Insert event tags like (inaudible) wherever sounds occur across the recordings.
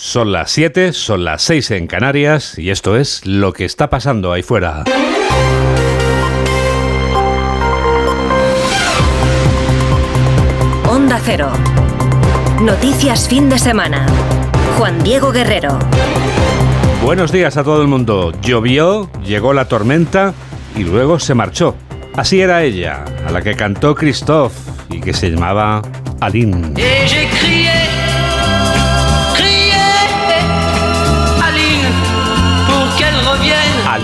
Son las 7, son las 6 en Canarias y esto es lo que está pasando ahí fuera. Onda Cero. Noticias fin de semana. Juan Diego Guerrero. Buenos días a todo el mundo. Llovió, llegó la tormenta y luego se marchó. Así era ella, a la que cantó Christophe y que se llamaba Aline.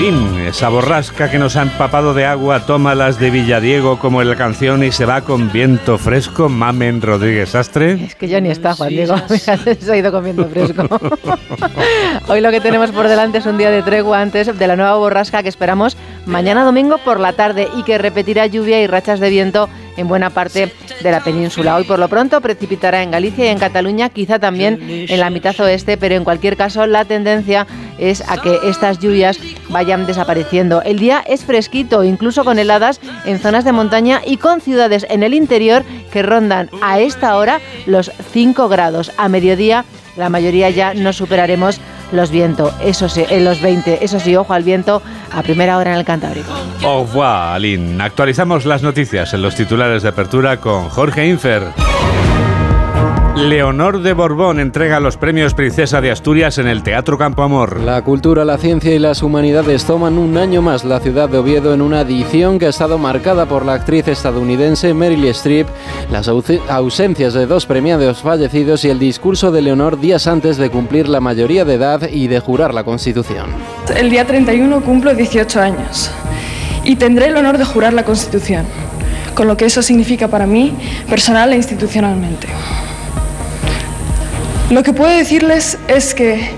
Esa borrasca que nos ha empapado de agua, toma las de Villadiego como en la canción y se va con viento fresco, Mamen Rodríguez Astre. Es que ya ni está, Juan Diego, (laughs) se ha ido con viento fresco. (laughs) Hoy lo que tenemos por delante es un día de tregua antes de la nueva borrasca que esperamos mañana domingo por la tarde y que repetirá lluvia y rachas de viento en buena parte de la península. Hoy por lo pronto precipitará en Galicia y en Cataluña, quizá también en la mitad oeste, pero en cualquier caso la tendencia es a que estas lluvias vayan desapareciendo. El día es fresquito, incluso con heladas en zonas de montaña y con ciudades en el interior que rondan a esta hora los 5 grados. A mediodía la mayoría ya no superaremos los vientos, eso sí, en los 20, eso sí, ojo al viento a primera hora en el Cantábrico. Au revoir, Aline. Actualizamos las noticias en los titulares de apertura con Jorge Infer. Leonor de Borbón entrega los premios Princesa de Asturias en el Teatro Campo Amor. La cultura, la ciencia y las humanidades toman un año más la ciudad de Oviedo en una edición que ha estado marcada por la actriz estadounidense Meryl Streep, las ausencias de dos premiados fallecidos y el discurso de Leonor días antes de cumplir la mayoría de edad y de jurar la Constitución. El día 31 cumplo 18 años y tendré el honor de jurar la Constitución, con lo que eso significa para mí personal e institucionalmente. Lo que puedo decirles es que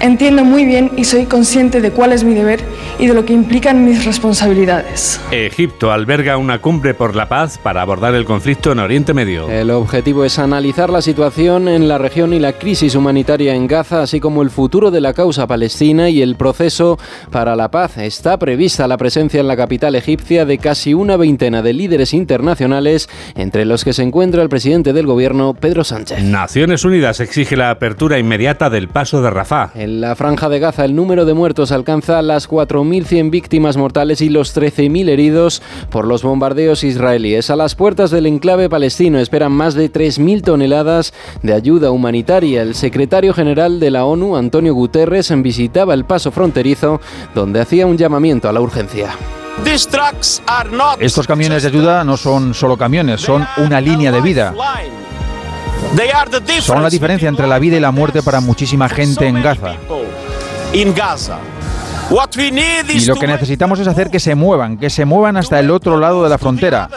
entiendo muy bien y soy consciente de cuál es mi deber y de lo que implican mis responsabilidades. Egipto alberga una cumbre por la paz para abordar el conflicto en Oriente Medio. El objetivo es analizar la situación en la región y la crisis humanitaria en Gaza, así como el futuro de la causa palestina y el proceso para la paz. Está prevista la presencia en la capital egipcia de casi una veintena de líderes internacionales, entre los que se encuentra el presidente del gobierno, Pedro Sánchez. Naciones Unidas exige la apertura inmediata del paso de Rafah. En la franja de Gaza el número de muertos alcanza las 4.000 1.100 víctimas mortales y los 13.000 heridos por los bombardeos israelíes. A las puertas del enclave palestino esperan más de 3.000 toneladas de ayuda humanitaria. El secretario general de la ONU, Antonio Guterres, visitaba el paso fronterizo donde hacía un llamamiento a la urgencia. Estos camiones de ayuda no son solo camiones, son una línea de vida. Son la diferencia entre la vida y la muerte para muchísima gente en Gaza. Y lo que necesitamos es hacer que se muevan, que se muevan hasta el otro lado de la frontera,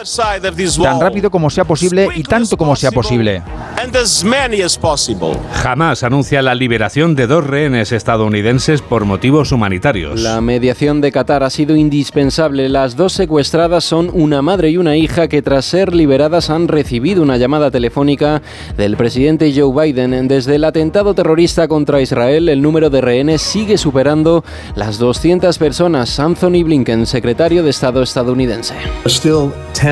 tan rápido como sea posible y tanto como sea posible. Jamás anuncia la liberación de dos rehenes estadounidenses por motivos humanitarios. La mediación de Qatar ha sido indispensable. Las dos secuestradas son una madre y una hija que tras ser liberadas han recibido una llamada telefónica del presidente Joe Biden. Desde el atentado terrorista contra Israel, el número de rehenes sigue superando las 200 personas. Anthony Blinken, secretario de Estado estadounidense.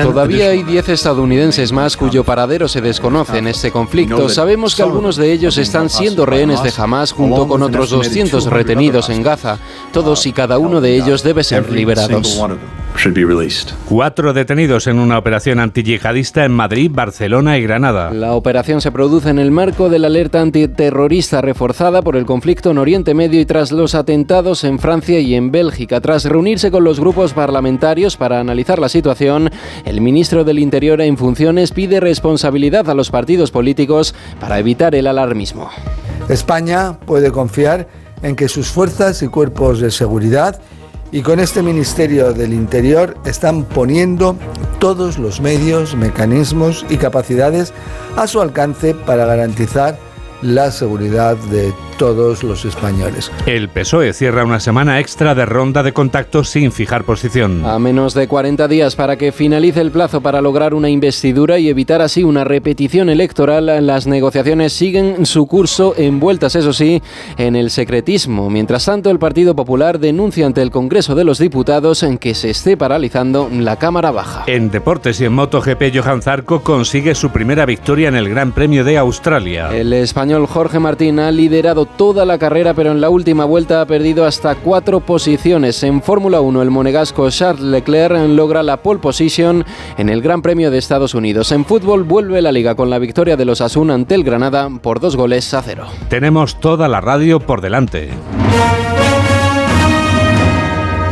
Todavía hay 10 estadounidenses más cuyo paradero se desconoce en este conflicto. Sabemos que algunos de ellos están siendo rehenes de Hamas junto con otros 200 retenidos en Gaza. Todos y cada uno de ellos debe ser liberados. Cuatro detenidos en una operación antiyihadista en Madrid, Barcelona y Granada. La operación se produce en el marco de la alerta antiterrorista reforzada por el conflicto en Oriente Medio y tras los atentados en Francia y en Bélgica. Tras reunirse con los grupos parlamentarios para analizar la situación, el ministro del Interior en funciones pide responsabilidad a los partidos políticos para evitar el alarmismo. España puede confiar en que sus fuerzas y cuerpos de seguridad y con este Ministerio del Interior están poniendo todos los medios, mecanismos y capacidades a su alcance para garantizar la seguridad de todos los españoles. El PSOE cierra una semana extra de ronda de contactos sin fijar posición. A menos de 40 días para que finalice el plazo para lograr una investidura y evitar así una repetición electoral, las negociaciones siguen su curso envueltas, eso sí, en el secretismo. Mientras tanto, el Partido Popular denuncia ante el Congreso de los Diputados en que se esté paralizando la Cámara Baja. En deportes y en MotoGP, Johan Zarco consigue su primera victoria en el Gran Premio de Australia. El español Jorge Martín ha liderado toda la carrera, pero en la última vuelta ha perdido hasta cuatro posiciones. En Fórmula 1, el monegasco Charles Leclerc logra la pole position en el Gran Premio de Estados Unidos. En fútbol vuelve la liga con la victoria de los Asuna ante el Granada por dos goles a cero. Tenemos toda la radio por delante.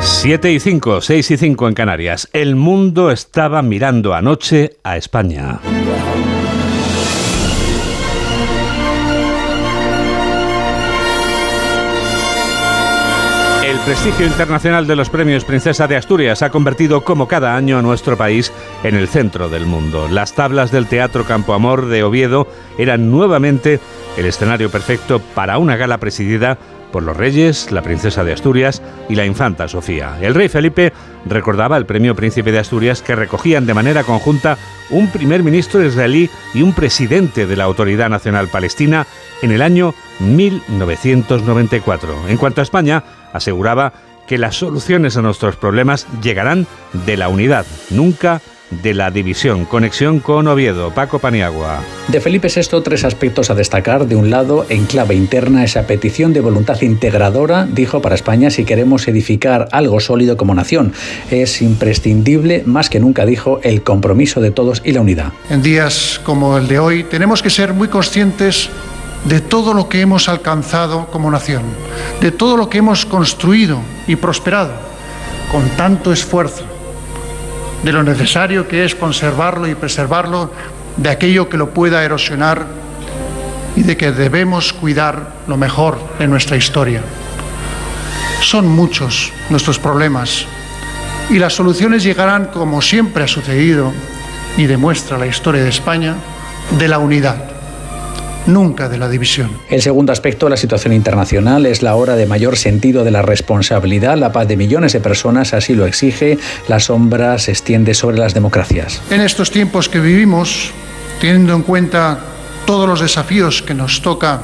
7 y 5, 6 y 5 en Canarias. El mundo estaba mirando anoche a España. Prestigio internacional de los premios Princesa de Asturias ha convertido como cada año a nuestro país en el centro del mundo. Las tablas del Teatro Campo Amor de Oviedo eran nuevamente el escenario perfecto para una gala presidida por los reyes, la princesa de Asturias y la infanta Sofía. El rey Felipe recordaba el premio Príncipe de Asturias que recogían de manera conjunta un primer ministro israelí y un presidente de la Autoridad Nacional Palestina en el año 1994. En cuanto a España, aseguraba que las soluciones a nuestros problemas llegarán de la unidad, nunca de la división. Conexión con Oviedo, Paco Paniagua. De Felipe VI, tres aspectos a destacar. De un lado, en clave interna, esa petición de voluntad integradora, dijo para España, si queremos edificar algo sólido como nación. Es imprescindible, más que nunca dijo, el compromiso de todos y la unidad. En días como el de hoy, tenemos que ser muy conscientes de todo lo que hemos alcanzado como nación, de todo lo que hemos construido y prosperado con tanto esfuerzo de lo necesario que es conservarlo y preservarlo de aquello que lo pueda erosionar y de que debemos cuidar lo mejor de nuestra historia. Son muchos nuestros problemas y las soluciones llegarán, como siempre ha sucedido y demuestra la historia de España, de la unidad nunca de la división. El segundo aspecto, la situación internacional, es la hora de mayor sentido de la responsabilidad. La paz de millones de personas así lo exige. La sombra se extiende sobre las democracias. En estos tiempos que vivimos, teniendo en cuenta todos los desafíos que nos toca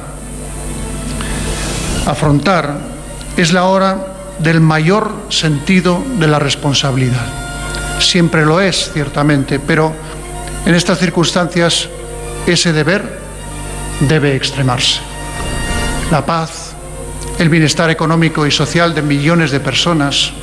afrontar, es la hora del mayor sentido de la responsabilidad. Siempre lo es, ciertamente, pero en estas circunstancias ese deber debe extremarse. La paz, el bienestar económico y social de millones de personas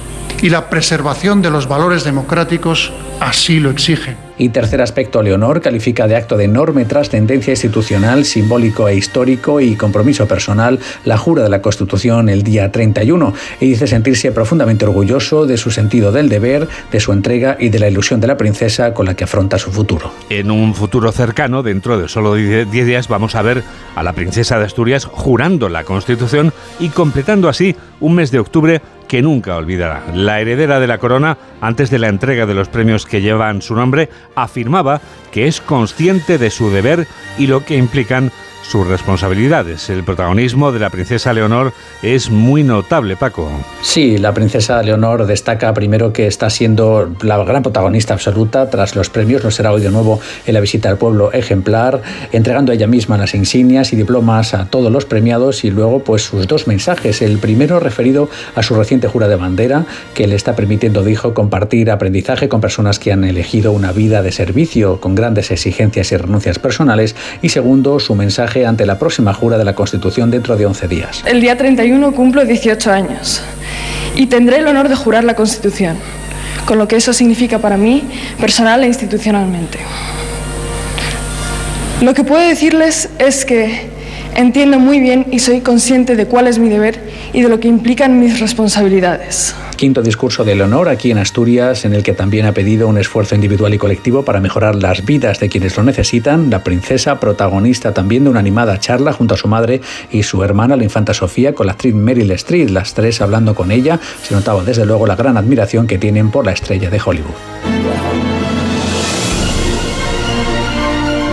y la preservación de los valores democráticos así lo exigen. Y tercer aspecto, Leonor califica de acto de enorme trascendencia institucional, simbólico e histórico y compromiso personal la jura de la Constitución el día 31 y dice sentirse profundamente orgulloso de su sentido del deber, de su entrega y de la ilusión de la princesa con la que afronta su futuro. En un futuro cercano, dentro de solo 10 días, vamos a ver a la princesa de Asturias jurando la Constitución y completando así un mes de octubre que nunca olvidará. La heredera de la corona, antes de la entrega de los premios que llevan su nombre, afirmaba que es consciente de su deber y lo que implican sus responsabilidades. El protagonismo de la princesa Leonor es muy notable, Paco. Sí, la princesa Leonor destaca primero que está siendo la gran protagonista absoluta tras los premios. Lo será hoy de nuevo en la visita al pueblo ejemplar, entregando ella misma las insignias y diplomas a todos los premiados y luego pues sus dos mensajes. El primero referido a su reciente jura de bandera que le está permitiendo, dijo, compartir aprendizaje con personas que han elegido una vida de servicio con grandes exigencias y renuncias personales y segundo su mensaje ante la próxima jura de la Constitución dentro de 11 días. El día 31 cumplo 18 años y tendré el honor de jurar la Constitución, con lo que eso significa para mí personal e institucionalmente. Lo que puedo decirles es que entiendo muy bien y soy consciente de cuál es mi deber y de lo que implican mis responsabilidades. Quinto discurso de Leonor aquí en Asturias, en el que también ha pedido un esfuerzo individual y colectivo para mejorar las vidas de quienes lo necesitan. La princesa, protagonista también de una animada charla junto a su madre y su hermana, la infanta Sofía, con la actriz Meryl Streep, las tres hablando con ella. Se notaba desde luego la gran admiración que tienen por la estrella de Hollywood.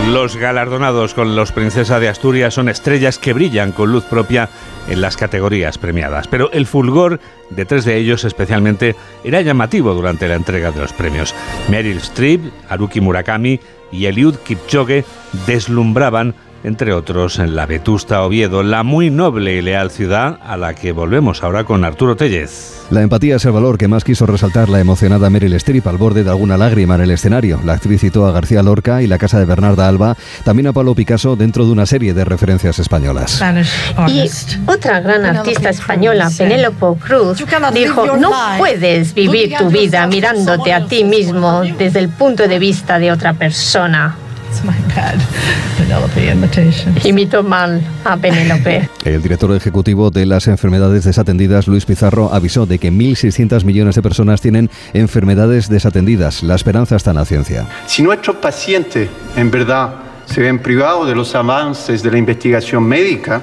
Los galardonados con los Princesa de Asturias son estrellas que brillan con luz propia en las categorías premiadas, pero el fulgor de tres de ellos especialmente era llamativo durante la entrega de los premios. Meryl Streep, Haruki Murakami y Eliud Kipchoge deslumbraban entre otros en la vetusta Oviedo, la muy noble y leal ciudad a la que volvemos ahora con Arturo Tellez. La empatía es el valor que más quiso resaltar la emocionada Meryl Streep al borde de alguna lágrima en el escenario. La actriz citó a García Lorca y la casa de Bernarda Alba, también a Pablo Picasso dentro de una serie de referencias españolas. Y otra gran artista española, Penélope Cruz, dijo, no puedes vivir tu vida mirándote a ti mismo desde el punto de vista de otra persona. Imito mal a Penélope. El director ejecutivo de las enfermedades desatendidas, Luis Pizarro, avisó de que 1.600 millones de personas tienen enfermedades desatendidas. La esperanza está en la ciencia. Si nuestros pacientes en verdad se ven privados de los avances de la investigación médica,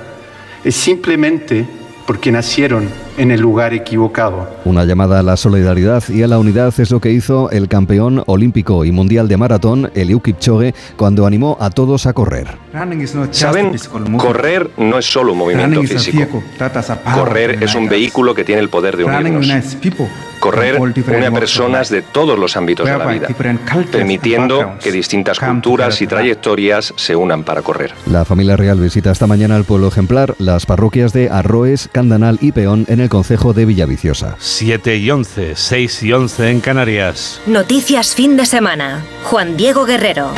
es simplemente porque nacieron en el lugar equivocado. Una llamada a la solidaridad y a la unidad es lo que hizo el campeón olímpico y mundial de maratón, Eliud Kipchoge, cuando animó a todos a correr. Saben, correr no es solo un movimiento físico. Correr es un vehículo que tiene el poder de unirnos. Correr une a personas de todos los ámbitos de la vida, permitiendo que distintas culturas y trayectorias se unan para correr. La familia real visita esta mañana al pueblo ejemplar, las parroquias de Arroes, Candanal y Peón en el concejo de Villaviciosa. 7 y 11, 6 y 11 en Canarias. Noticias fin de semana. Juan Diego Guerrero.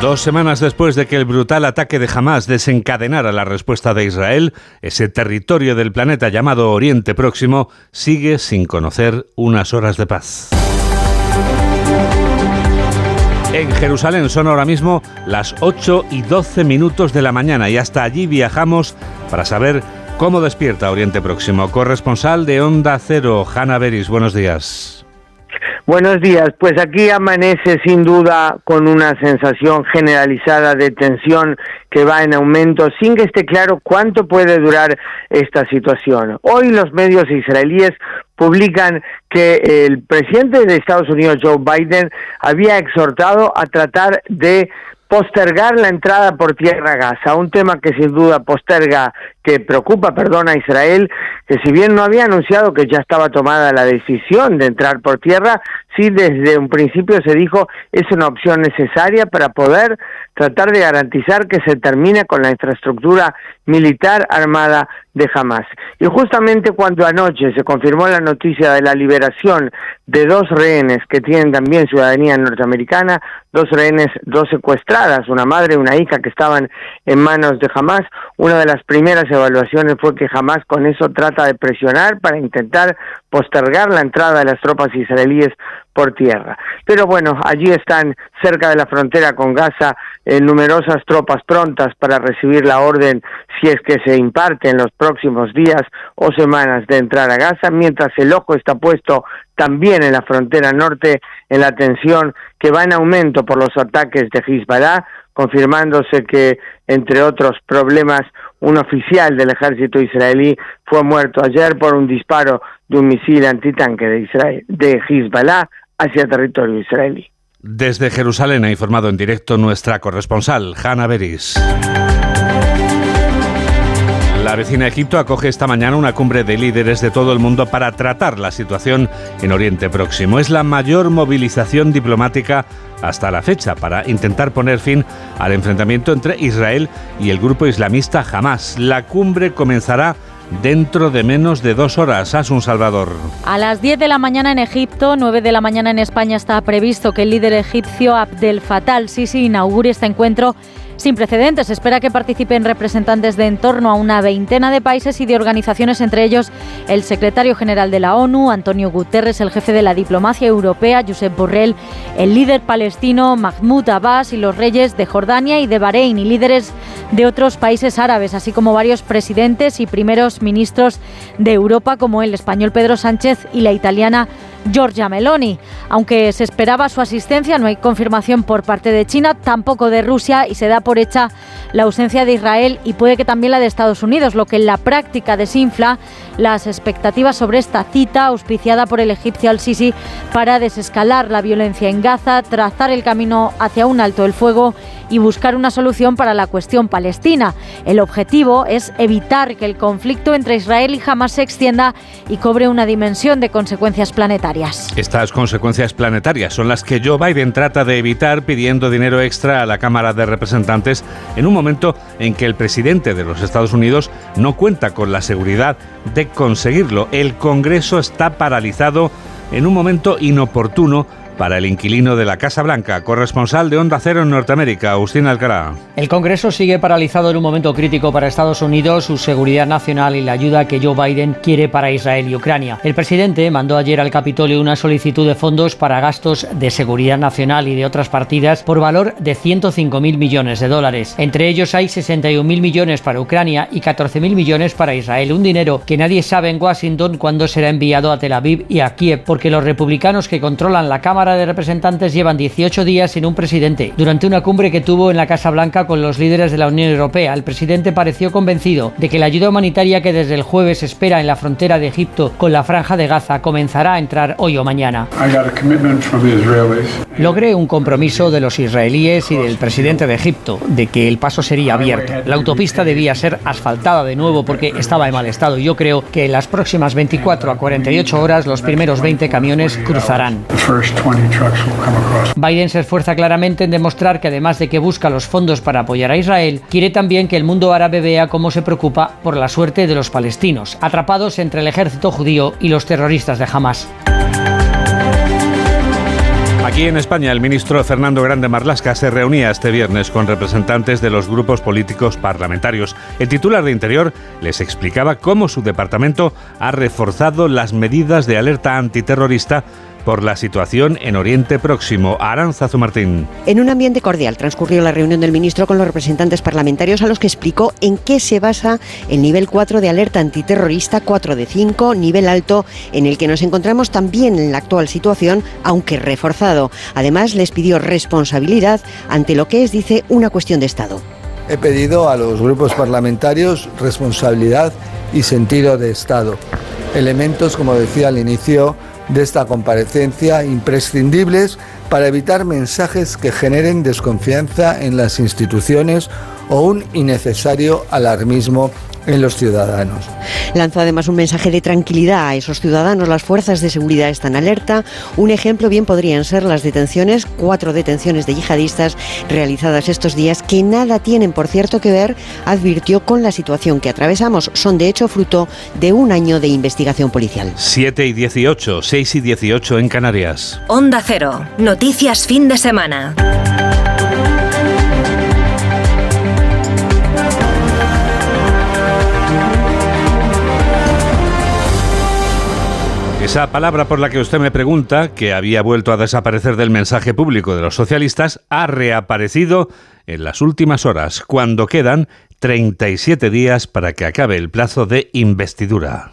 Dos semanas después de que el brutal ataque de Hamas desencadenara la respuesta de Israel, ese territorio del planeta llamado Oriente Próximo sigue sin conocer unas horas de paz. En Jerusalén son ahora mismo las 8 y 12 minutos de la mañana y hasta allí viajamos para saber cómo despierta Oriente Próximo. Corresponsal de Onda Cero, Hanna Beris, buenos días. Buenos días, pues aquí amanece sin duda con una sensación generalizada de tensión que va en aumento sin que esté claro cuánto puede durar esta situación. Hoy los medios israelíes publican que el presidente de Estados Unidos, Joe Biden, había exhortado a tratar de postergar la entrada por tierra a Gaza, un tema que sin duda posterga, que preocupa, perdón, a Israel, que si bien no había anunciado que ya estaba tomada la decisión de entrar por tierra, sí desde un principio se dijo es una opción necesaria para poder tratar de garantizar que se termine con la infraestructura militar armada de Hamas. Y justamente cuando anoche se confirmó la noticia de la liberación de dos rehenes que tienen también ciudadanía norteamericana, dos rehenes, dos secuestradas, una madre y una hija que estaban en manos de Hamas, una de las primeras evaluaciones fue que Hamas con eso trata de presionar para intentar postergar la entrada de las tropas israelíes por tierra. Pero bueno, allí están cerca de la frontera con Gaza eh, numerosas tropas prontas para recibir la orden si es que se imparte en los próximos días o semanas de entrar a Gaza, mientras el ojo está puesto también en la frontera norte en la tensión que va en aumento por los ataques de Hezbollah, confirmándose que, entre otros problemas, un oficial del ejército israelí fue muerto ayer por un disparo de un misil antitanque de, Israel, de Hezbollah hacia territorio israelí. Desde Jerusalén ha informado en directo nuestra corresponsal, Hanna Beris. La vecina Egipto acoge esta mañana una cumbre de líderes de todo el mundo para tratar la situación en Oriente Próximo. Es la mayor movilización diplomática hasta la fecha para intentar poner fin al enfrentamiento entre Israel y el grupo islamista Hamas. La cumbre comenzará dentro de menos de dos horas. un Salvador. A las 10 de la mañana en Egipto, 9 de la mañana en España está previsto que el líder egipcio Abdel Fattah al-Sisi inaugure este encuentro sin precedentes. Se espera que participen representantes de en torno a una veintena de países y de organizaciones, entre ellos el secretario general de la ONU, Antonio Guterres, el jefe de la diplomacia europea, Josep Borrell, el líder palestino Mahmoud Abbas y los reyes de Jordania y de Bahrein y líderes de otros países árabes, así como varios presidentes y primeros ministros de Europa, como el español Pedro Sánchez y la italiana Giorgia Meloni. Aunque se esperaba su asistencia, no hay confirmación por parte de China, tampoco de Rusia y se da por hecha la ausencia de Israel y puede que también la de Estados Unidos, lo que en la práctica desinfla las expectativas sobre esta cita auspiciada por el egipcio al-Sisi para desescalar la violencia en Gaza, trazar el camino hacia un alto el fuego y buscar una solución para la cuestión palestina. El objetivo es evitar que el conflicto entre Israel y Hamas se extienda y cobre una dimensión de consecuencias planetarias. Estas consecuencias planetarias son las que Joe Biden trata de evitar pidiendo dinero extra a la Cámara de Representantes en un momento en que el presidente de los Estados Unidos no cuenta con la seguridad de conseguirlo. El Congreso está paralizado en un momento inoportuno para el inquilino de la Casa Blanca, corresponsal de Onda Cero en Norteamérica, Agustín Alcalá. El Congreso sigue paralizado en un momento crítico para Estados Unidos, su seguridad nacional y la ayuda que Joe Biden quiere para Israel y Ucrania. El presidente mandó ayer al Capitolio una solicitud de fondos para gastos de seguridad nacional y de otras partidas por valor de 105.000 millones de dólares. Entre ellos hay 61.000 millones para Ucrania y 14.000 millones para Israel, un dinero que nadie sabe en Washington cuándo será enviado a Tel Aviv y a Kiev, porque los republicanos que controlan la Cámara de Representantes llevan 18 días sin un presidente. Durante una cumbre que tuvo en la Casa Blanca con los líderes de la Unión Europea, el presidente pareció convencido de que la ayuda humanitaria que desde el jueves espera en la frontera de Egipto con la franja de Gaza comenzará a entrar hoy o mañana. Logré un compromiso de los israelíes y del presidente de Egipto de que el paso sería abierto. La autopista debía ser asfaltada de nuevo porque estaba en mal estado yo creo que en las próximas 24 a 48 horas los primeros 20 camiones cruzarán. Biden se esfuerza claramente en demostrar que además de que busca los fondos para apoyar a Israel, quiere también que el mundo árabe vea cómo se preocupa por la suerte de los palestinos, atrapados entre el ejército judío y los terroristas de Hamas. Aquí en España, el ministro Fernando Grande Marlasca se reunía este viernes con representantes de los grupos políticos parlamentarios. El titular de Interior les explicaba cómo su departamento ha reforzado las medidas de alerta antiterrorista por la situación en Oriente Próximo. Aranzazu Martín. En un ambiente cordial transcurrió la reunión del ministro con los representantes parlamentarios a los que explicó en qué se basa el nivel 4 de alerta antiterrorista 4 de 5, nivel alto en el que nos encontramos también en la actual situación, aunque reforzado. Además, les pidió responsabilidad ante lo que es, dice, una cuestión de Estado. He pedido a los grupos parlamentarios responsabilidad y sentido de Estado. Elementos, como decía al inicio, de esta comparecencia imprescindibles para evitar mensajes que generen desconfianza en las instituciones o un innecesario alarmismo en los ciudadanos. Lanzó además un mensaje de tranquilidad a esos ciudadanos. Las fuerzas de seguridad están alerta. Un ejemplo bien podrían ser las detenciones, cuatro detenciones de yihadistas realizadas estos días, que nada tienen, por cierto, que ver, advirtió con la situación que atravesamos. Son de hecho fruto de un año de investigación policial. 7 y 18, 6 y 18 en Canarias. Onda Cero, noticias fin de semana. Esa palabra por la que usted me pregunta, que había vuelto a desaparecer del mensaje público de los socialistas, ha reaparecido en las últimas horas, cuando quedan 37 días para que acabe el plazo de investidura.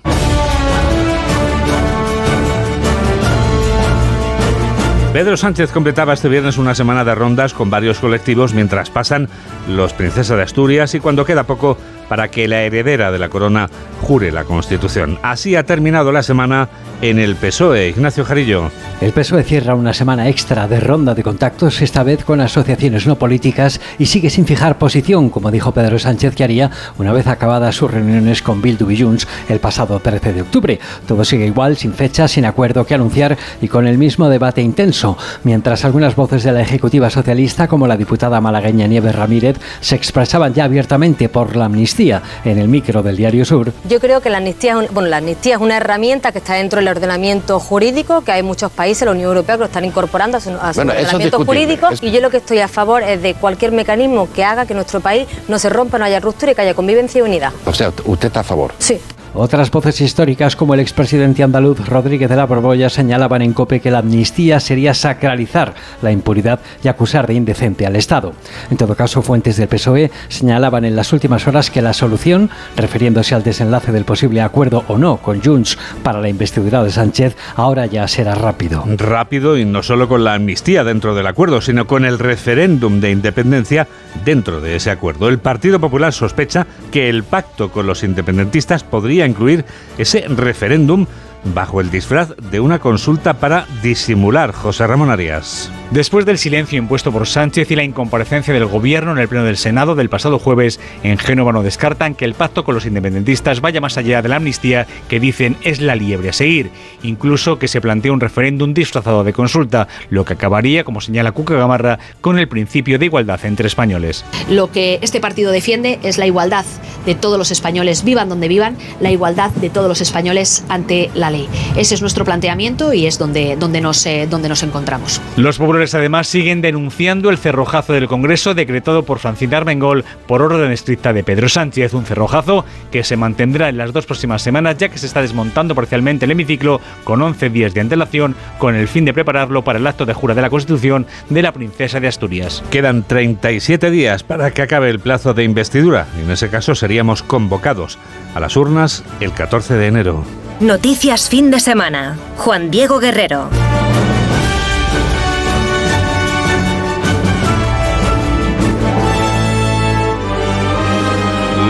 Pedro Sánchez completaba este viernes una semana de rondas con varios colectivos mientras pasan los Princesa de Asturias y cuando queda poco para que la heredera de la corona jure la Constitución. Así ha terminado la semana en el PSOE. Ignacio Jarillo. El PSOE cierra una semana extra de ronda de contactos, esta vez con asociaciones no políticas, y sigue sin fijar posición, como dijo Pedro Sánchez que haría una vez acabadas sus reuniones con Bildu y Junts el pasado 13 de octubre. Todo sigue igual, sin fecha, sin acuerdo que anunciar y con el mismo debate intenso, mientras algunas voces de la Ejecutiva Socialista, como la diputada malagueña Nieves Ramírez, se expresaban ya abiertamente por la amnistía en el micro del Diario Sur. Yo creo que la amnistía, es bueno, la amnistía es una herramienta que está dentro del ordenamiento jurídico, que hay muchos países, la Unión Europea, que lo están incorporando a su, ordenamiento jurídico. Y yo lo que estoy a favor es de cualquier mecanismo que haga que nuestro país no se rompa, no haya ruptura y que haya convivencia y unidad. O sea, ¿usted está a favor? Sí. Otras voces históricas, como el expresidente andaluz Rodríguez de la Borbolla, señalaban en COPE que la amnistía sería sacralizar la impunidad y acusar de indecente al Estado. En todo caso, fuentes del PSOE señalaban en las últimas horas que la solución, refiriéndose al desenlace del posible acuerdo o no con Junts para la investidura de Sánchez, ahora ya será rápido. Rápido y no solo con la amnistía dentro del acuerdo, sino con el referéndum de independencia dentro de ese acuerdo. El Partido Popular sospecha que el pacto con los independentistas podría incluir ese referéndum bajo el disfraz de una consulta para disimular José Ramón Arias. Después del silencio impuesto por Sánchez y la incomparecencia del Gobierno en el Pleno del Senado del pasado jueves, en Génova no descartan que el pacto con los independentistas vaya más allá de la amnistía que dicen es la liebre a seguir, incluso que se plantee un referéndum disfrazado de consulta, lo que acabaría, como señala Cuca Gamarra, con el principio de igualdad entre españoles. Lo que este partido defiende es la igualdad de todos los españoles, vivan donde vivan, la igualdad de todos los españoles ante la ley. Ese es nuestro planteamiento y es donde, donde, nos, eh, donde nos encontramos. Los populares además siguen denunciando el cerrojazo del Congreso decretado por Francina Armengol por orden estricta de Pedro Sánchez, un cerrojazo que se mantendrá en las dos próximas semanas ya que se está desmontando parcialmente el hemiciclo con 11 días de antelación con el fin de prepararlo para el acto de jura de la Constitución de la princesa de Asturias. Quedan 37 días para que acabe el plazo de investidura y en ese caso seríamos convocados a las urnas el 14 de enero. Noticias fin de semana. Juan Diego Guerrero.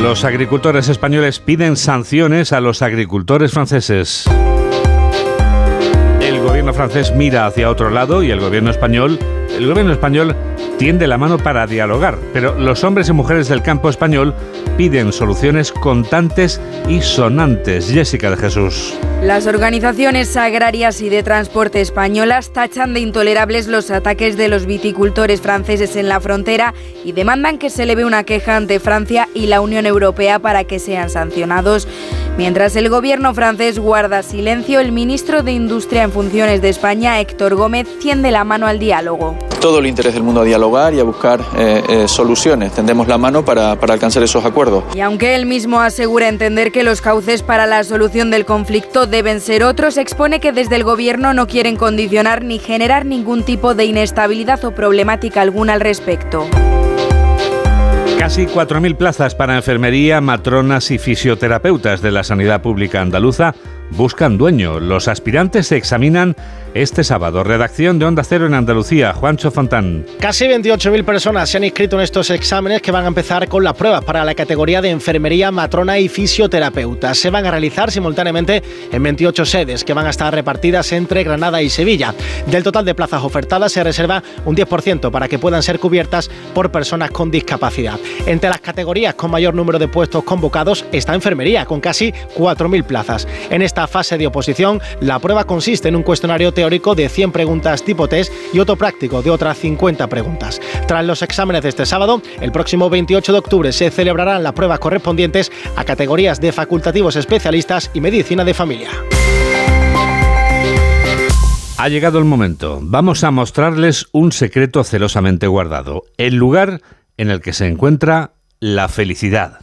Los agricultores españoles piden sanciones a los agricultores franceses. El gobierno francés mira hacia otro lado y el gobierno español, el gobierno español tiende la mano para dialogar, pero los hombres y mujeres del campo español piden soluciones contantes y sonantes. Jessica de Jesús. Las organizaciones agrarias y de transporte españolas tachan de intolerables los ataques de los viticultores franceses en la frontera y demandan que se eleve una queja ante Francia y la Unión Europea para que sean sancionados. Mientras el gobierno francés guarda silencio, el ministro de Industria en funciones de España, Héctor Gómez, tiende la mano al diálogo. Todo el interés del mundo a dialogar y a buscar eh, eh, soluciones. Tendemos la mano para, para alcanzar esos acuerdos. Y aunque él mismo asegura entender que los cauces para la solución del conflicto deben ser otros, expone que desde el gobierno no quieren condicionar ni generar ningún tipo de inestabilidad o problemática alguna al respecto. Casi 4.000 plazas para enfermería, matronas y fisioterapeutas de la sanidad pública andaluza buscan dueño. Los aspirantes se examinan este sábado. Redacción de Onda Cero en Andalucía, Juancho Fontán. Casi 28.000 personas se han inscrito en estos exámenes que van a empezar con las pruebas para la categoría de enfermería, matrona y fisioterapeuta. Se van a realizar simultáneamente en 28 sedes que van a estar repartidas entre Granada y Sevilla. Del total de plazas ofertadas se reserva un 10% para que puedan ser cubiertas por personas con discapacidad. Entre las categorías con mayor número de puestos convocados está enfermería, con casi 4.000 plazas. En esta fase de oposición, la prueba consiste en un cuestionario teórico de 100 preguntas tipo test y otro práctico de otras 50 preguntas. Tras los exámenes de este sábado, el próximo 28 de octubre se celebrarán las pruebas correspondientes a categorías de facultativos especialistas y medicina de familia. Ha llegado el momento. Vamos a mostrarles un secreto celosamente guardado. El lugar en el que se encuentra la felicidad.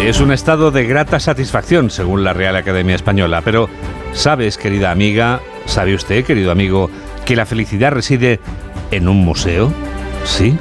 Es un estado de grata satisfacción, según la Real Academia Española. Pero, ¿sabes, querida amiga, sabe usted, querido amigo, que la felicidad reside en un museo? Sí,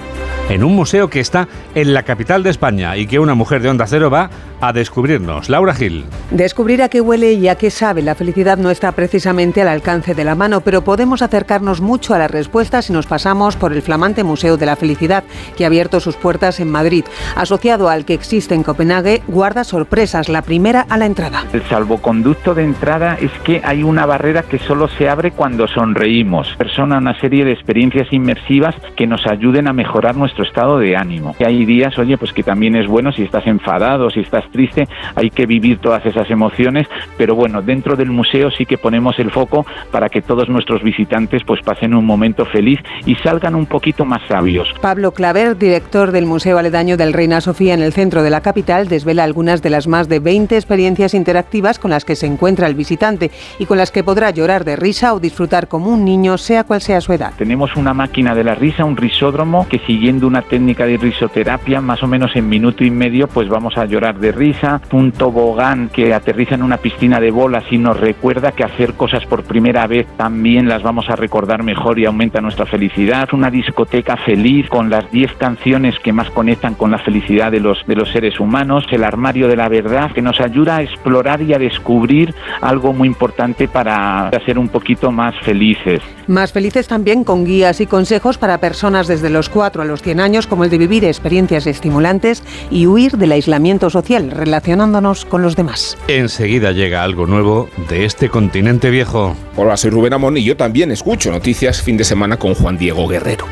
en un museo que está en la capital de España y que una mujer de Onda Cero va a descubrirnos. Laura Gil. Descubrir a qué huele y a qué sabe la felicidad no está precisamente al alcance de la mano, pero podemos acercarnos mucho a la respuesta si nos pasamos por el flamante Museo de la Felicidad, que ha abierto sus puertas en Madrid. Asociado al que existe en Copenhague, guarda sorpresas. La primera a la entrada. El salvoconducto de entrada es que hay una barrera que solo se abre cuando sonreímos. Persona una serie de experiencias inmersivas que nos ayuden a mejorar nuestro estado de ánimo. Y hay días, oye, pues que también es bueno si estás enfadado, si estás triste, hay que vivir todas esas emociones, pero bueno, dentro del museo sí que ponemos el foco para que todos nuestros visitantes pues pasen un momento feliz y salgan un poquito más sabios. Pablo Claver, director del Museo Aledaño del Reina Sofía en el centro de la capital, desvela algunas de las más de 20 experiencias interactivas con las que se encuentra el visitante y con las que podrá llorar de risa o disfrutar como un niño, sea cual sea su edad. Tenemos una máquina de la risa, un risódromo que siguiendo una técnica de risoterapia, más o menos en minuto y medio pues vamos a llorar de risa, un tobogán que aterriza en una piscina de bolas y nos recuerda que hacer cosas por primera vez también las vamos a recordar mejor y aumenta nuestra felicidad, una discoteca feliz con las 10 canciones que más conectan con la felicidad de los, de los seres humanos, el armario de la verdad que nos ayuda a explorar y a descubrir algo muy importante para ser un poquito más felices. Más felices también con guías y consejos para personas desde los 4 a los 100 años como el de vivir experiencias estimulantes y huir del aislamiento social relacionándonos con los demás. Enseguida llega algo nuevo de este continente viejo. Hola, soy Rubén Amón y yo también escucho noticias fin de semana con Juan Diego Guerrero.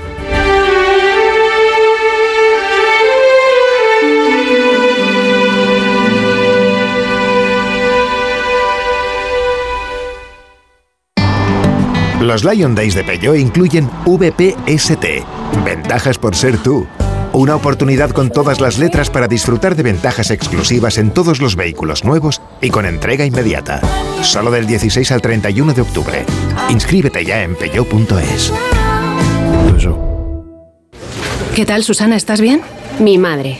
Los Lion Days de Peugeot incluyen VPST, ventajas por ser tú. Una oportunidad con todas las letras para disfrutar de ventajas exclusivas en todos los vehículos nuevos y con entrega inmediata. Solo del 16 al 31 de octubre. Inscríbete ya en peugeot.es. ¿Qué tal, Susana? ¿Estás bien? Mi madre,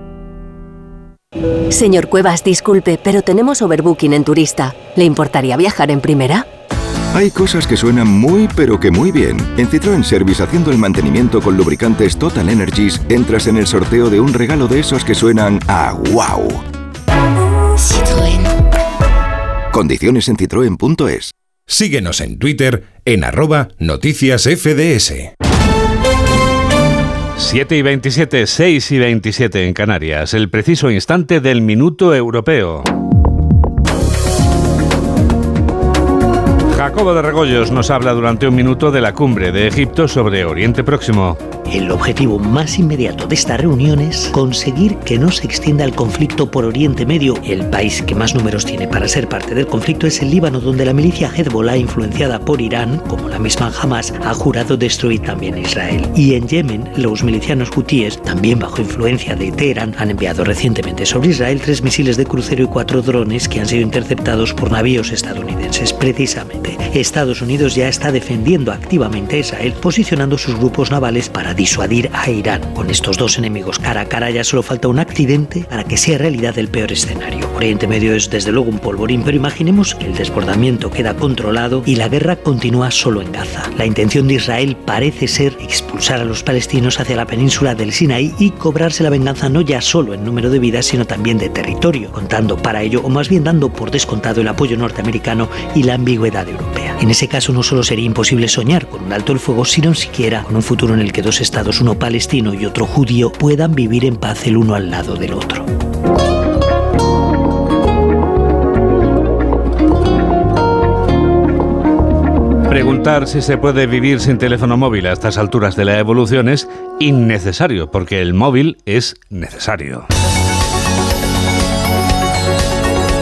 Señor Cuevas, disculpe, pero tenemos overbooking en turista. ¿Le importaría viajar en primera? Hay cosas que suenan muy pero que muy bien. En Citroën Service haciendo el mantenimiento con lubricantes Total Energies entras en el sorteo de un regalo de esos que suenan a wow. Citroën. Condiciones en citroen.es. Síguenos en Twitter en arroba noticias FDS. 7 y 27, 6 y 27 en Canarias, el preciso instante del minuto europeo. Jacobo de Regoyos nos habla durante un minuto de la cumbre de Egipto sobre Oriente Próximo. El objetivo más inmediato de esta reunión es conseguir que no se extienda el conflicto por Oriente Medio. El país que más números tiene para ser parte del conflicto es el Líbano, donde la milicia Hezbollah, influenciada por Irán, como la misma Hamas, ha jurado destruir también Israel. Y en Yemen, los milicianos hutíes, también bajo influencia de Teherán, han enviado recientemente sobre Israel tres misiles de crucero y cuatro drones que han sido interceptados por navíos estadounidenses. Precisamente, Estados Unidos ya está defendiendo activamente a Israel, posicionando sus grupos navales para disuadir a Irán. Con estos dos enemigos cara a cara ya solo falta un accidente para que sea realidad el peor escenario. Oriente Medio es desde luego un polvorín, pero imaginemos que el desbordamiento queda controlado y la guerra continúa solo en Gaza. La intención de Israel parece ser expulsar a los palestinos hacia la península del Sinaí y cobrarse la venganza no ya solo en número de vidas, sino también de territorio, contando para ello, o más bien dando por descontado el apoyo norteamericano y la ambigüedad europea. En ese caso no solo sería imposible soñar con un alto el fuego, sino siquiera con un futuro en el que dos estados, uno palestino y otro judío, puedan vivir en paz el uno al lado del otro. Preguntar si se puede vivir sin teléfono móvil a estas alturas de la evolución es innecesario, porque el móvil es necesario.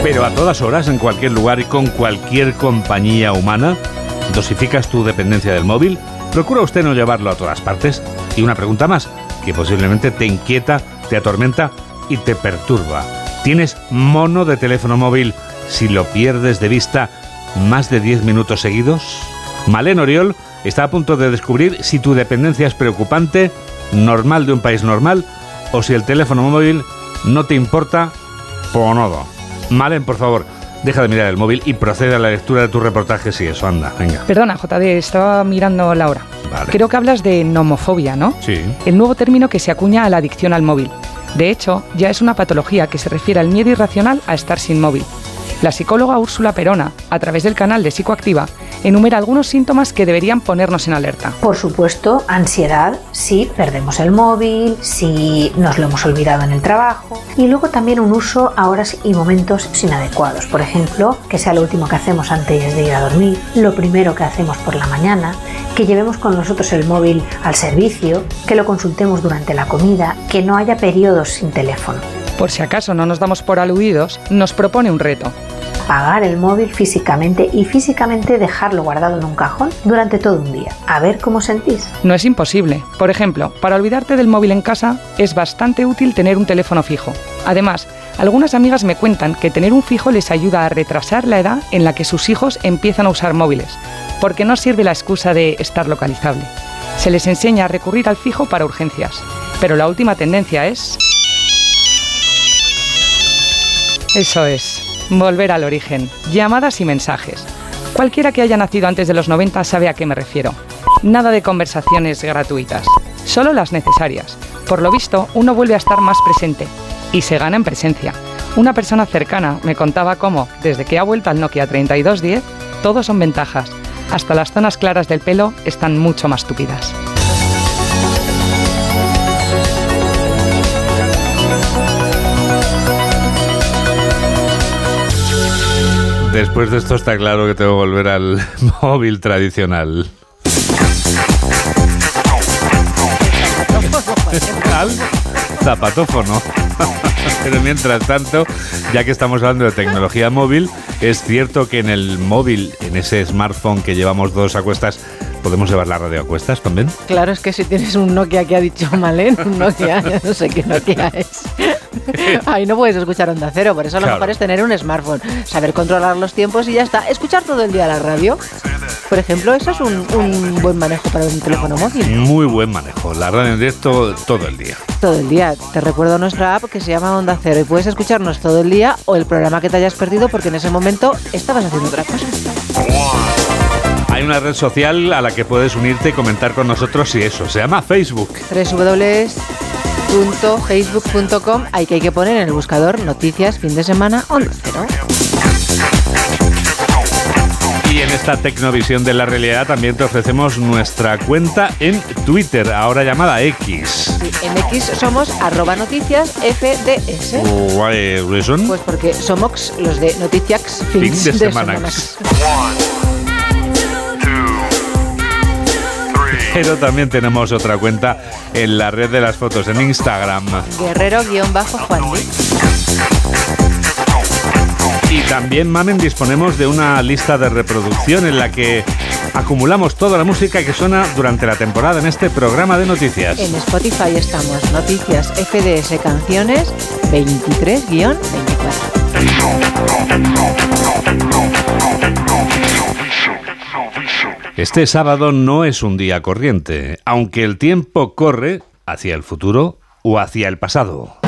Pero a todas horas, en cualquier lugar y con cualquier compañía humana, ¿dosificas tu dependencia del móvil? ¿Procura usted no llevarlo a todas partes? Y una pregunta más, que posiblemente te inquieta, te atormenta y te perturba. ¿Tienes mono de teléfono móvil si lo pierdes de vista más de 10 minutos seguidos? Malén Oriol está a punto de descubrir si tu dependencia es preocupante, normal de un país normal, o si el teléfono móvil no te importa por nada. Malen, por favor, deja de mirar el móvil y procede a la lectura de tu reportaje si eso anda. Venga. Perdona, JD, estaba mirando la hora. Creo que hablas de nomofobia, ¿no? Sí. El nuevo término que se acuña a la adicción al móvil. De hecho, ya es una patología que se refiere al miedo irracional a estar sin móvil. La psicóloga Úrsula Perona, a través del canal de Psicoactiva, enumera algunos síntomas que deberían ponernos en alerta. Por supuesto, ansiedad si perdemos el móvil, si nos lo hemos olvidado en el trabajo y luego también un uso a horas y momentos inadecuados. Por ejemplo, que sea lo último que hacemos antes de ir a dormir, lo primero que hacemos por la mañana, que llevemos con nosotros el móvil al servicio, que lo consultemos durante la comida, que no haya periodos sin teléfono. Por si acaso no nos damos por aludidos, nos propone un reto apagar el móvil físicamente y físicamente dejarlo guardado en un cajón durante todo un día. A ver cómo sentís. No es imposible. Por ejemplo, para olvidarte del móvil en casa es bastante útil tener un teléfono fijo. Además, algunas amigas me cuentan que tener un fijo les ayuda a retrasar la edad en la que sus hijos empiezan a usar móviles, porque no sirve la excusa de estar localizable. Se les enseña a recurrir al fijo para urgencias, pero la última tendencia es... Eso es, Volver al origen. Llamadas y mensajes. Cualquiera que haya nacido antes de los 90 sabe a qué me refiero. Nada de conversaciones gratuitas, solo las necesarias. Por lo visto, uno vuelve a estar más presente y se gana en presencia. Una persona cercana me contaba cómo, desde que ha vuelto al Nokia 3210, todo son ventajas. Hasta las zonas claras del pelo están mucho más tupidas. Después de esto está claro que tengo que volver al (laughs) móvil tradicional. al zapatófono. (laughs) Pero mientras tanto, ya que estamos hablando de tecnología móvil, es cierto que en el móvil, en ese smartphone que llevamos dos a cuestas, ¿podemos llevar la radio a cuestas también? Claro, es que si tienes un Nokia que ha dicho Malén, un Nokia, no sé qué Nokia es. (laughs) Ahí no puedes escuchar Onda Cero, por eso lo mejor es tener un smartphone, saber controlar los tiempos y ya está. Escuchar todo el día la radio. Por ejemplo, eso es un, un buen manejo para un teléfono móvil. Muy buen manejo. La radio en directo todo el día. Todo el día. Te recuerdo nuestra app que se llama Onda Cero y puedes escucharnos todo el día o el programa que te hayas perdido porque en ese momento estabas haciendo otra cosa. Hay una red social a la que puedes unirte y comentar con nosotros y eso, se llama Facebook. www.facebook.com hay que hay que poner en el buscador noticias fin de semana Onda Cero. Y en esta Tecnovisión de la realidad también te ofrecemos nuestra cuenta en Twitter, ahora llamada X. en X somos arroba noticias FDS. Why reason? Pues porque somos los de noticias fin, Fin de semana. Pero también tenemos otra cuenta en la red de las fotos en Instagram. Guerrero-Juan Y también, Mamen, disponemos de una lista de reproducción en la que acumulamos toda la música que suena durante la temporada en este programa de noticias. En Spotify estamos Noticias FDS Canciones 23-24. Este sábado no es un día corriente, aunque el tiempo corre hacia el futuro o hacia el pasado.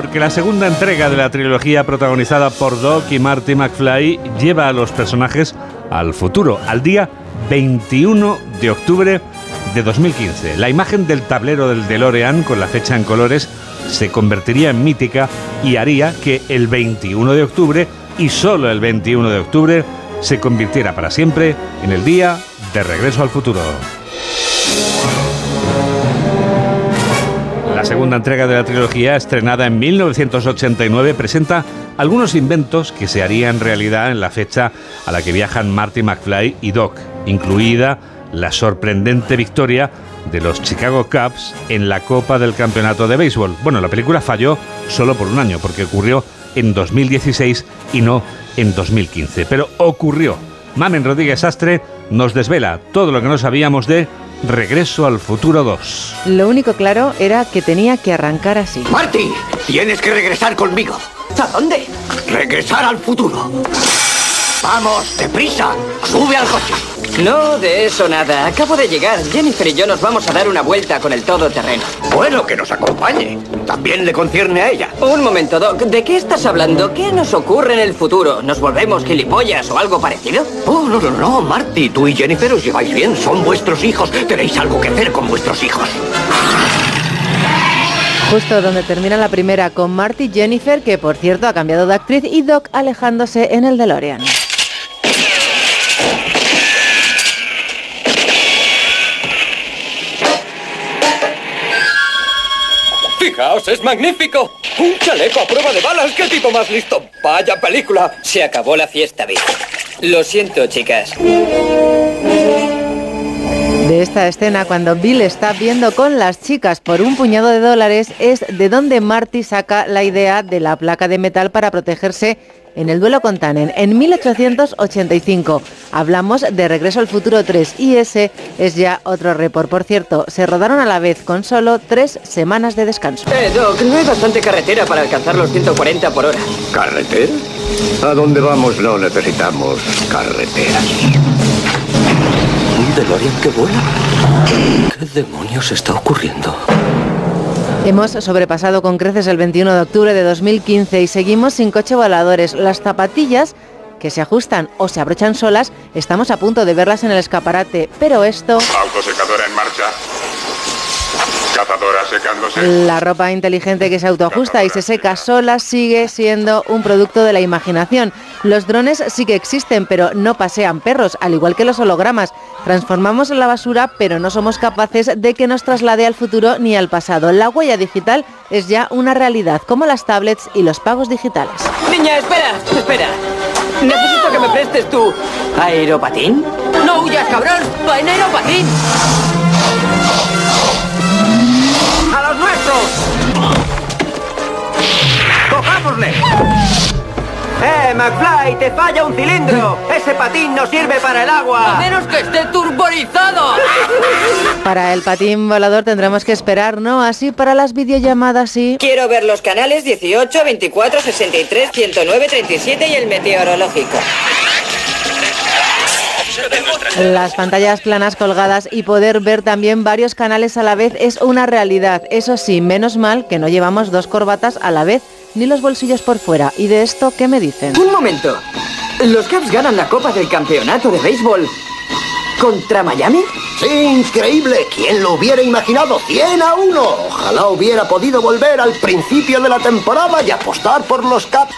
Porque la segunda entrega de la trilogía protagonizada por Doc y Marty McFly lleva a los personajes al futuro, al día 21 de octubre de 2015. La imagen del tablero del DeLorean con la fecha en colores se convertiría en mítica y haría que el 21 de octubre, y solo el 21 de octubre, se convirtiera para siempre en el día de regreso al futuro. La segunda entrega de la trilogía, estrenada en 1989, presenta algunos inventos que se harían realidad en la fecha a la que viajan Marty McFly y Doc, incluida la sorprendente victoria de los Chicago Cubs en la Copa del Campeonato de Béisbol. Bueno, la película falló solo por un año, porque ocurrió en 2016 y no en 2015. Pero ocurrió. Mamen Rodríguez Astre nos desvela todo lo que no sabíamos de Regreso al Futuro 2. Lo único claro era que tenía que arrancar así. Marty, tienes que regresar conmigo. ¿A dónde? Regresar al futuro. Vamos, deprisa. Sube al coche. No, de eso nada. Acabo de llegar. Jennifer y yo nos vamos a dar una vuelta con el todoterreno. Bueno, que nos acompañe. También le concierne a ella. Un momento, Doc. ¿De qué estás hablando? ¿Qué nos ocurre en el futuro? ¿Nos volvemos gilipollas o algo parecido? Oh, no, no, no, Marty. Tú y Jennifer os lleváis bien. Son vuestros hijos. Tenéis algo que hacer con vuestros hijos. Justo donde termina la primera con Marty Jennifer, que por cierto ha cambiado de actriz, y Doc alejándose en el DeLorean. Fijaos, es magnífico. Un chaleco a prueba de balas. ¿Qué tipo más listo? Vaya película. Se acabó la fiesta, Bill. Lo siento, chicas. De esta escena, cuando Bill está viendo con las chicas por un puñado de dólares, es de donde Marty saca la idea de la placa de metal para protegerse en el duelo con Tannen en 1885. Hablamos de Regreso al Futuro 3 y ese es ya otro report. Por cierto, se rodaron a la vez con solo tres semanas de descanso. Eh, Doc, no hay bastante carretera para alcanzar los 140 por hora. ¿Carretera? A dónde vamos no necesitamos carreteras. ¿Un DeLorean que vuela? ¿Qué demonios está ocurriendo? Hemos sobrepasado con creces el 21 de octubre de 2015 y seguimos sin coche voladores. Las zapatillas que se ajustan o se abrochan solas, estamos a punto de verlas en el escaparate, pero esto... Autosecadora en marcha. Cazadora secándose. La ropa inteligente que se autoajusta y se seca sola sigue siendo un producto de la imaginación. Los drones sí que existen, pero no pasean perros, al igual que los hologramas. Transformamos la basura, pero no somos capaces de que nos traslade al futuro ni al pasado. La huella digital es ya una realidad, como las tablets y los pagos digitales. Niña, espera, espera. Necesito que me prestes tu aeropatín. No huyas, cabrón. ¡En aeropatín! McFly! ¡Te falla un cilindro! ¡Ese patín no sirve para el agua! ¡A menos que esté turborizado! Para el patín volador tendremos que esperar, ¿no? Así para las videollamadas sí. Quiero ver los canales 18, 24, 63, 109, 37 y el meteorológico. Las pantallas planas colgadas y poder ver también varios canales a la vez es una realidad. Eso sí, menos mal que no llevamos dos corbatas a la vez ni los bolsillos por fuera. ¿Y de esto qué me dicen? Un momento. ¿Los Cubs ganan la Copa del Campeonato de Béisbol contra Miami? Sí, increíble. ¿Quién lo hubiera imaginado? 100 a 1. Ojalá hubiera podido volver al principio de la temporada y apostar por los Cubs.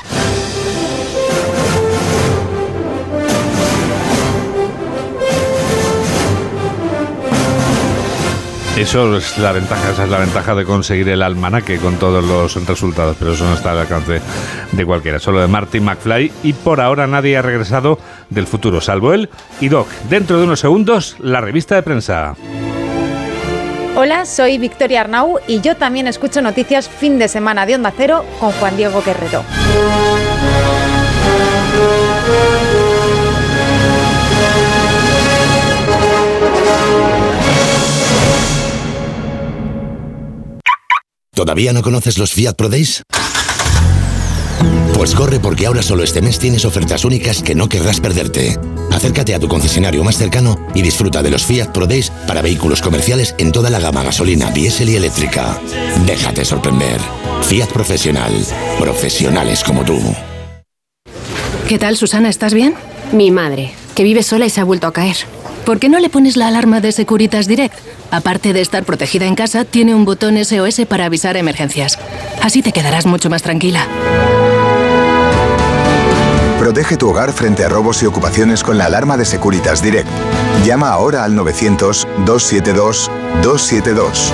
Eso es la ventaja, esa es la ventaja de conseguir el almanaque con todos los resultados, pero eso no está al alcance de cualquiera, solo de Martin McFly y por ahora nadie ha regresado del futuro, salvo él y Doc. Dentro de unos segundos, la revista de prensa. Hola, soy Victoria Arnau y yo también escucho noticias fin de semana de Onda Cero con Juan Diego Guerrero. ¿Todavía no conoces los Fiat Pro Days? Pues corre porque ahora solo este mes tienes ofertas únicas que no querrás perderte. Acércate a tu concesionario más cercano y disfruta de los Fiat Pro Days para vehículos comerciales en toda la gama gasolina, diésel y eléctrica. Déjate sorprender. Fiat Profesional. Profesionales como tú. ¿Qué tal, Susana? ¿Estás bien? Mi madre, que vive sola y se ha vuelto a caer. ¿Por qué no le pones la alarma de Securitas Direct? Aparte de estar protegida en casa, tiene un botón SOS para avisar emergencias. Así te quedarás mucho más tranquila. Protege tu hogar frente a robos y ocupaciones con la alarma de Securitas Direct. Llama ahora al 900-272-272.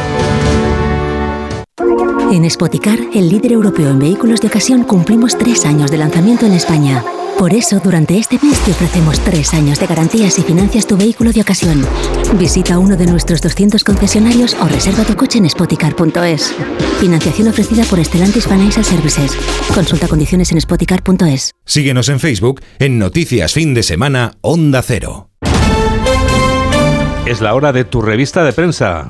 En Spoticar, el líder europeo en vehículos de ocasión, cumplimos tres años de lanzamiento en España. Por eso, durante este mes te ofrecemos tres años de garantías y financias tu vehículo de ocasión. Visita uno de nuestros 200 concesionarios o reserva tu coche en spoticar.es. Financiación ofrecida por Stellantis Financial Services. Consulta condiciones en spoticar.es. Síguenos en Facebook en Noticias Fin de Semana Onda Cero. Es la hora de tu revista de prensa.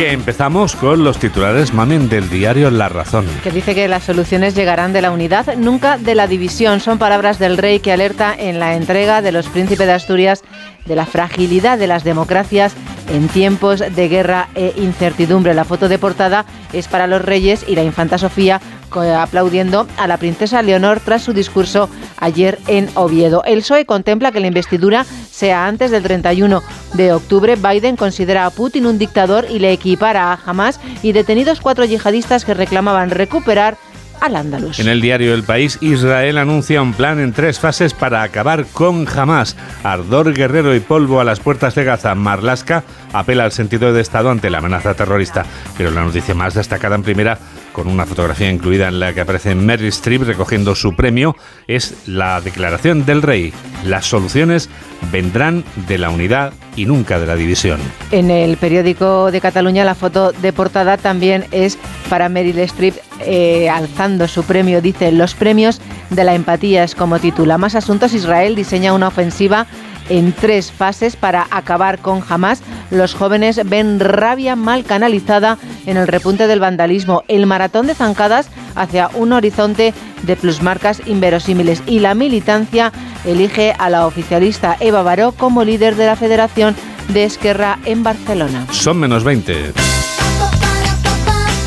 Que empezamos con los titulares mamen del diario La Razón. Que dice que las soluciones llegarán de la unidad, nunca de la división. Son palabras del rey que alerta en la entrega de los príncipes de Asturias de la fragilidad de las democracias en tiempos de guerra e incertidumbre. La foto de portada es para los reyes y la infanta Sofía aplaudiendo a la princesa Leonor tras su discurso ayer en Oviedo. El PSOE contempla que la investidura sea antes del 31 de octubre. Biden considera a Putin un dictador y le equipara a Hamas y detenidos cuatro yihadistas que reclamaban recuperar al Andalus. En el diario El País, Israel anuncia un plan en tres fases para acabar con Hamas. Ardor guerrero y polvo a las puertas de Gaza. Marlaska apela al sentido de Estado ante la amenaza terrorista. Pero la noticia más destacada en primera con una fotografía incluida en la que aparece Meryl Streep recogiendo su premio, es la declaración del rey. Las soluciones vendrán de la unidad y nunca de la división. En el periódico de Cataluña la foto de portada también es para Meryl Streep eh, alzando su premio. Dice, los premios de la empatía es como titula. Más asuntos, Israel diseña una ofensiva en tres fases para acabar con Hamas. Los jóvenes ven rabia mal canalizada en el repunte del vandalismo, el maratón de zancadas hacia un horizonte de plusmarcas inverosímiles y la militancia elige a la oficialista Eva Baró como líder de la Federación de Esquerra en Barcelona. Son menos 20.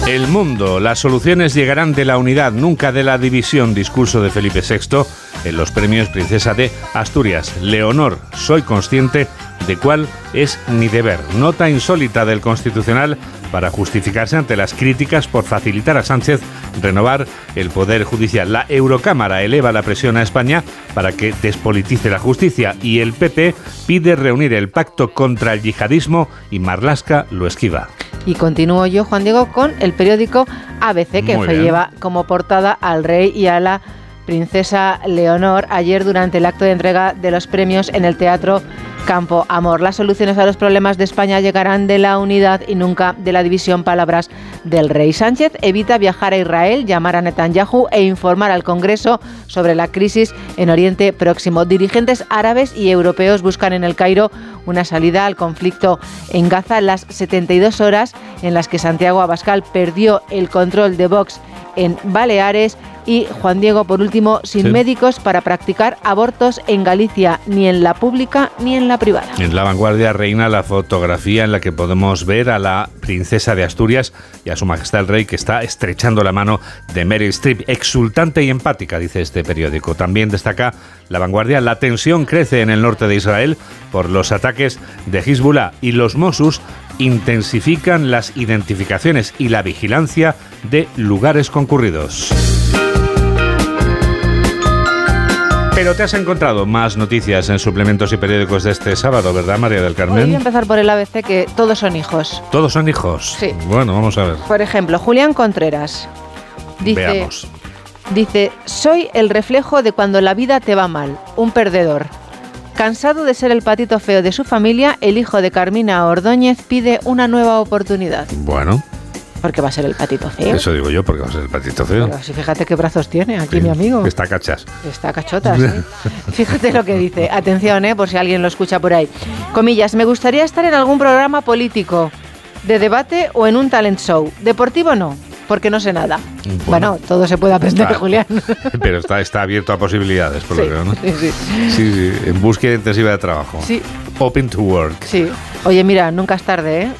El mundo, las soluciones llegarán de la unidad, nunca de la división, discurso de Felipe VI en los premios Princesa de Asturias. Leonor, soy consciente de cuál es mi deber. Nota insólita del Constitucional para justificarse ante las críticas por facilitar a Sánchez renovar el Poder Judicial. La Eurocámara eleva la presión a España para que despolitice la justicia y el PP pide reunir el pacto contra el yihadismo y Marlasca lo esquiva. Y continúo yo, Juan Diego, con el periódico ABC, que lleva como portada al rey y a la princesa Leonor ayer durante el acto de entrega de los premios en el Teatro Campo Amor. Las soluciones a los problemas de España llegarán de la unidad y nunca de la división. Palabras del rey Sánchez evita viajar a Israel, llamar a Netanyahu e informar al Congreso sobre la crisis en Oriente Próximo. Dirigentes árabes y europeos buscan en el Cairo una salida al conflicto en Gaza las 72 horas en las que Santiago Abascal perdió el control de Vox en Baleares y Juan Diego, por último, sin médicos para practicar abortos en Galicia, ni en la pública ni en la privada. En la vanguardia reina la fotografía en la que podemos ver a la princesa de Asturias y a su majestad el rey que está estrechando la mano de Meryl Streep, exultante y empática, dice este periódico. También destaca la vanguardia, la tensión crece en el norte de Israel por los ataques de Hezbollah y los Mossus intensifican las identificaciones y la vigilancia de lugares concurridos. Pero te has encontrado más noticias en suplementos y periódicos de este sábado, ¿verdad, María del Carmen? Voy a empezar por el ABC, que todos son hijos. ¿Todos son hijos? Sí. Bueno, vamos a ver. Por ejemplo, Julián Contreras. Dice, Veamos. Dice, soy el reflejo de cuando la vida te va mal, un perdedor. Cansado de ser el patito feo de su familia, el hijo de Carmina Ordóñez pide una nueva oportunidad. Bueno. Porque va a ser el patito feo. Eso digo yo, porque va a ser el patito feo. Pero si fíjate qué brazos tiene aquí mi amigo. Está cachas. Está cachota, sí. (laughs) fíjate lo que dice. Atención, ¿eh? por si alguien lo escucha por ahí. Comillas, me gustaría estar en algún programa político, de debate o en un talent show. Deportivo no, porque no sé nada. Bueno, todo se puede aprender, está- Julián. (laughs) Pero está, está abierto a posibilidades, por Sí, lo que veo, ¿no? sí, sí. Sí, sí, en búsqueda intensiva de trabajo. Sí. Open to work. Sí. Oye, mira, nunca es tarde, ¿eh?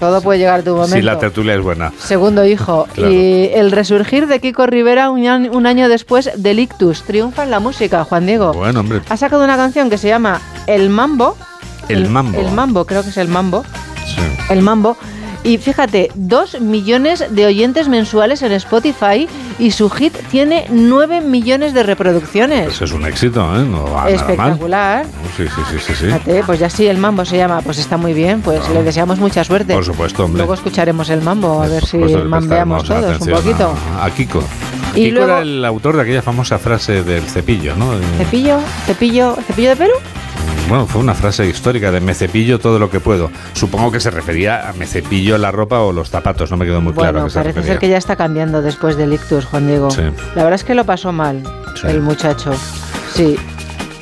Todo puede llegar a tu momento. Si la tertulia es buena. Segundo hijo. (laughs) Claro. Y el resurgir de Kiko Rivera un, año- un año después del Ictus. Triunfa en la música, Juan Diego. Bueno, hombre. Ha sacado una canción que se llama El Mambo. El mambo. El Mambo, creo que es el Mambo. Sí. El Mambo. Y fíjate, dos millones de oyentes mensuales en Spotify y su hit tiene nueve millones de reproducciones. Eso es un éxito, ¿eh? No va nada mal. Espectacular. Sí, sí, sí, sí. sí. Fíjate, pues ya sí, el mambo se llama, pues está muy bien, pues le deseamos mucha suerte. Por supuesto, hombre. Luego escucharemos el mambo, a ver si supuesto, mambeamos todos un poquito. A, a Kiko. Y Kiko luego- era el autor de aquella famosa frase del cepillo, ¿no? Cepillo, cepillo, cepillo de pelo. Bueno, fue una frase histórica de me cepillo todo lo que puedo. Supongo que se refería a me cepillo la ropa o los zapatos, no me quedó muy claro. se parece refería. ser que ya está cambiando después del ictus, Juan Diego. Sí. La verdad es que lo pasó mal, Sí. el muchacho. Sí,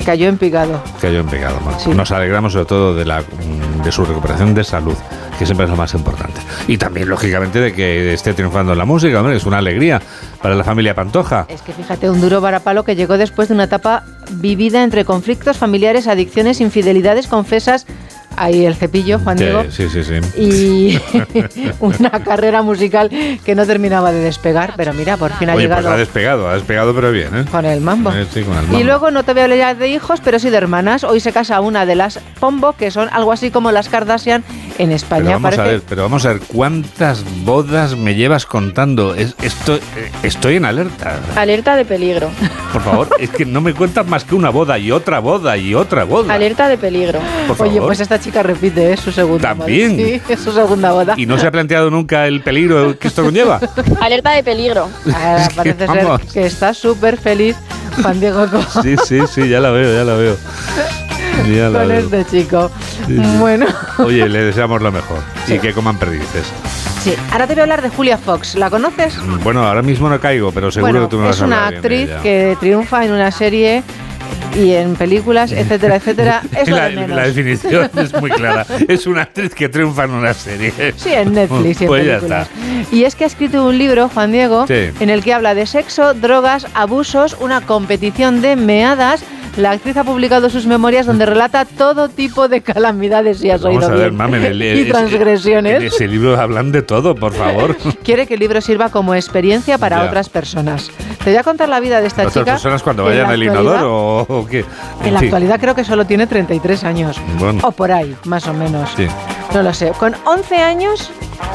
cayó en picado. Cayó en pecado. bueno. Nos alegramos sobre todo de, la, mm, de su recuperación de salud. que siempre es lo más importante. Y también, lógicamente, de que esté triunfando en la música, hombre, es una alegría para la familia Pantoja. Es que fíjate, un duro varapalo que llegó después de una etapa vivida entre conflictos familiares, adicciones, infidelidades confesas ahí el cepillo, Juan Diego. sí, sí, sí. Y (laughs) una carrera musical que no terminaba de despegar, pero mira, por fin ha Oye, pues llegado ha despegado, ha despegado, pero bien, ¿eh? con el mambo. Sí, con el mambo. Y luego no te voy a hablar de hijos, pero sí de hermanas. Hoy se casa una de las Pombo, que son algo así como las Kardashian en España. Pero vamos a Parece- ver, pero vamos a ver, ¿cuántas bodas me llevas contando? Es, estoy, eh, estoy en alerta. Alerta de peligro. Por favor, es que no me cuentas más que una boda y otra boda y otra boda. Alerta de peligro. Por Oye, favor. pues esta chica repite, es su segunda También. boda. Sí, es su segunda boda. ¿Y no se ha planteado nunca el peligro que esto conlleva? (laughs) Alerta de peligro. Ah, parece vamos. ser que está súper feliz Juan Diego (laughs) con, Sí, sí, sí, ya la veo, ya la veo. (laughs) La con veo. este chico. Sí, sí. Bueno, Oye, le deseamos lo mejor (laughs) y que coman perdices. sí. Ahora te voy a hablar de Julia Fox. ¿La conoces? Bueno, ahora mismo no caigo, pero seguro bueno, que tú me vas es a hablar una bien de actriz que triunfa en una serie y en películas, (laughs) etcétera, etcétera. Es la, de la definición es muy clara. Es una actriz que triunfa en una serie. Sí, en Netflix y en Pues ya está. Y es que ha escrito un libro, Juan Diego, Sí. en el que habla de sexo, drogas, abusos, una competición de meadas. La actriz ha publicado sus memorias donde relata todo tipo de calamidades, si has Vamos oído a ver, bien, mamen, el- y es- transgresiones. En ese libro hablan de todo, por favor. (laughs) Quiere que el libro sirva como experiencia para Ya. otras personas. Te voy a contar la vida de esta ¿Otras chica. personas cuando vayan al inodoro o, qué? En la actualidad creo que solo tiene 33 años. Bueno. O por ahí, más o menos. Sí. No lo sé. Con 11 años,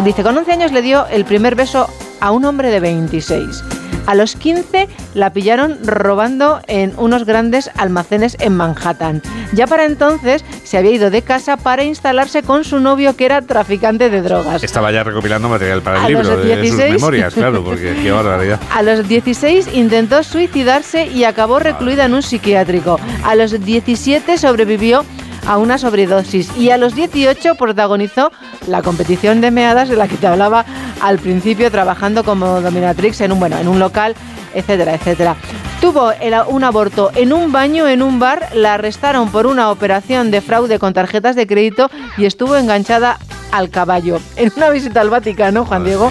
dice, con 11 años le dio el primer beso a un hombre de 26. A los 15 la pillaron robando en unos grandes almacenes en Manhattan. Ya para entonces se había ido de casa para instalarse con su novio que era traficante de drogas. Estaba ya recopilando material para el A libro de sus 16. memorias, claro, porque (laughs) qué barbaridad. A los 16 intentó suicidarse y acabó recluida en un psiquiátrico. A los 17 sobrevivió a una sobredosis. Y a los 18 protagonizó la competición de meadas de la que te hablaba al principio trabajando como dominatrix en un bueno en un local etcétera etcétera. Tuvo un aborto en un baño en un bar la arrestaron por una operación de fraude con tarjetas de crédito y estuvo enganchada al caballo en una visita al Vaticano Juan Diego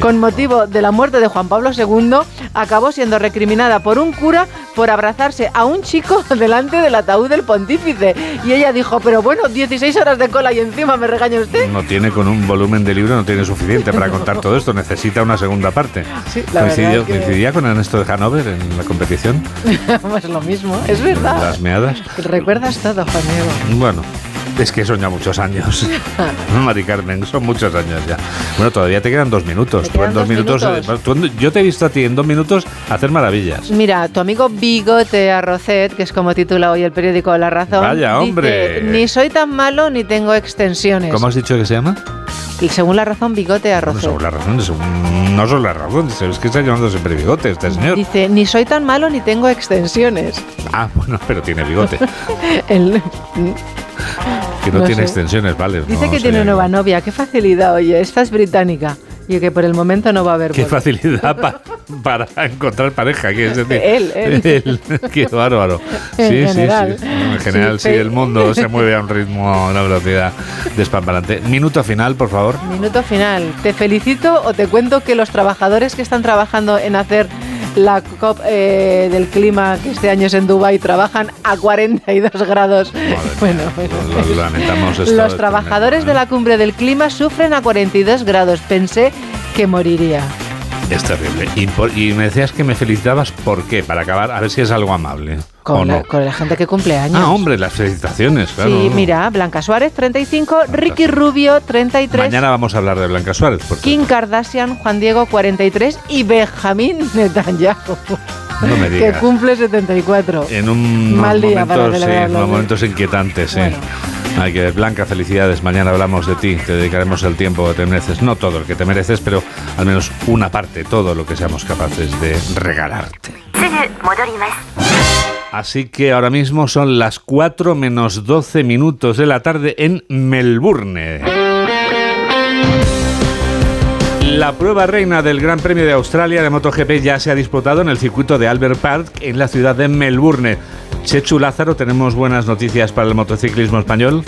con motivo de la muerte de Juan Pablo II, acabó siendo recriminada por un cura por abrazarse a un chico (laughs) delante del ataúd del pontífice. Y ella dijo, pero bueno, 16 horas de cola y encima me regaña usted. No tiene con un volumen de libro, no tiene suficiente para contar todo esto, necesita una segunda parte. Sí, la Coincidió- que- ¿Coincidía con Ernesto de Hanover en la competición? (laughs) pues lo mismo, es verdad. Las meadas. Recuerdas todo, Juan Diego. Bueno, es que son ya muchos años. (laughs) Mari Carmen, son muchos años ya. Bueno, todavía te quedan dos minutos. Tú en dos dos minutos, minutos. eh, tú en- yo te he visto a ti en dos minutos hacer maravillas. Mira, tu amigo Bigote Arrocet, que es como titula hoy el periódico La Razón. Vaya, dice, hombre. ni soy tan malo ni tengo extensiones. ¿Cómo has dicho que se llama? Según La Razón, Bigote No Arrocet. son las razones, no son las razones, es que está llamando siempre bigote este señor. Dice, ni soy tan malo ni tengo extensiones. Ah, bueno, pero tiene bigote. (laughs) El- Que no, No tiene sé. extensiones, vale. Dice no que tiene nueva novia. Qué facilidad, oye. Esta es británica. Y que por el momento no va a haber Qué boda. facilidad pa- (laughs) (laughs) para encontrar pareja, quieres decir. (laughs) Él, (laughs) él. Qué bárbaro. En Sí, sí, general. sí. En general, Sí, sí, el mundo se mueve a un ritmo, a una velocidad despamparante. Minuto final, por favor. Minuto final. Te felicito o te cuento que los trabajadores que están trabajando en hacer la COP eh, del clima que este año es en Dubái trabajan a 42 grados. Bueno, bueno. Lamentamos esto. Los trabajadores de la cumbre del clima sufren a 42 grados. Pensé que moriría. Es terrible. Y, por- y me decías que me felicitabas, ¿por qué? Para acabar, a ver si es algo amable. ¿O Con, la, no? con la gente que cumple años. Ah, hombre, las felicitaciones, claro. Sí, mira, Blanca Suárez 35, Ricky Rubio 33, Mañana vamos a hablar de Blanca Suárez, porque Kim Kardashian, Juan Diego 43 y Benjamín Netanyahu, no me (laughs) que digas. cumple 74. En un Mal día para momentos, sí, celebrarlo, unos ¿no? momentos inquietantes, sí. Bueno. Hay que ver, Blanca, felicidades. Mañana hablamos de ti. Te dedicaremos el tiempo que te mereces. No todo el que te mereces, pero al menos una parte, todo lo que seamos capaces de regalarte. Así que ahora mismo son las 4 menos 12 minutos de la tarde en Melbourne. La prueba reina del Gran Premio de Australia de MotoGP ya se ha disputado en el circuito de Albert Park en la ciudad de Melbourne. Chechu Lázaro, ¿tenemos buenas noticias para el motociclismo español?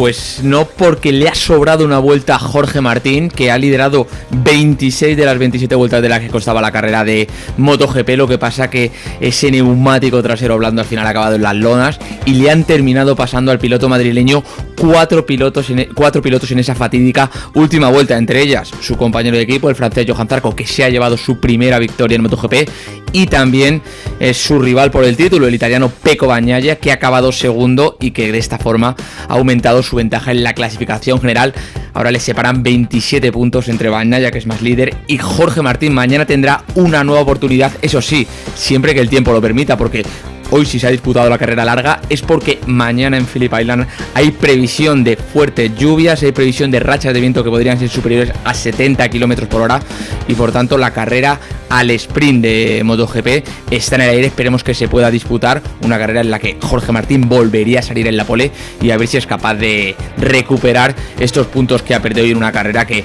Pues no porque le ha sobrado una vuelta a Jorge Martín, que ha liderado 26 de las 27 vueltas de las que costaba la carrera de MotoGP. Lo que pasa que ese neumático trasero blando al final ha acabado en las lonas y le han terminado pasando al piloto madrileño cuatro pilotos en, e, cuatro pilotos en esa fatídica última vuelta. Entre ellas su compañero de equipo, el francés Johan Zarco, que se ha llevado su primera victoria en MotoGP, y también eh, su rival por el título, el italiano Pecco Bagnaia, que ha acabado segundo y que de esta forma ha aumentado su ventaja en la clasificación general. Ahora le separan 27 puntos entre Bagnaia, que es más líder, y Jorge Martín. Mañana tendrá una nueva oportunidad, eso sí, siempre que el tiempo lo permita, porque hoy si se ha disputado la carrera larga es porque mañana en Phillip Island hay previsión de fuertes lluvias, hay previsión de rachas de viento que podrían ser superiores a 70 km por hora y por tanto la carrera al sprint de MotoGP está en el aire, esperemos que se pueda disputar una carrera en la que Jorge Martín volvería a salir en la pole y a ver si es capaz de recuperar estos puntos que ha perdido hoy en una carrera que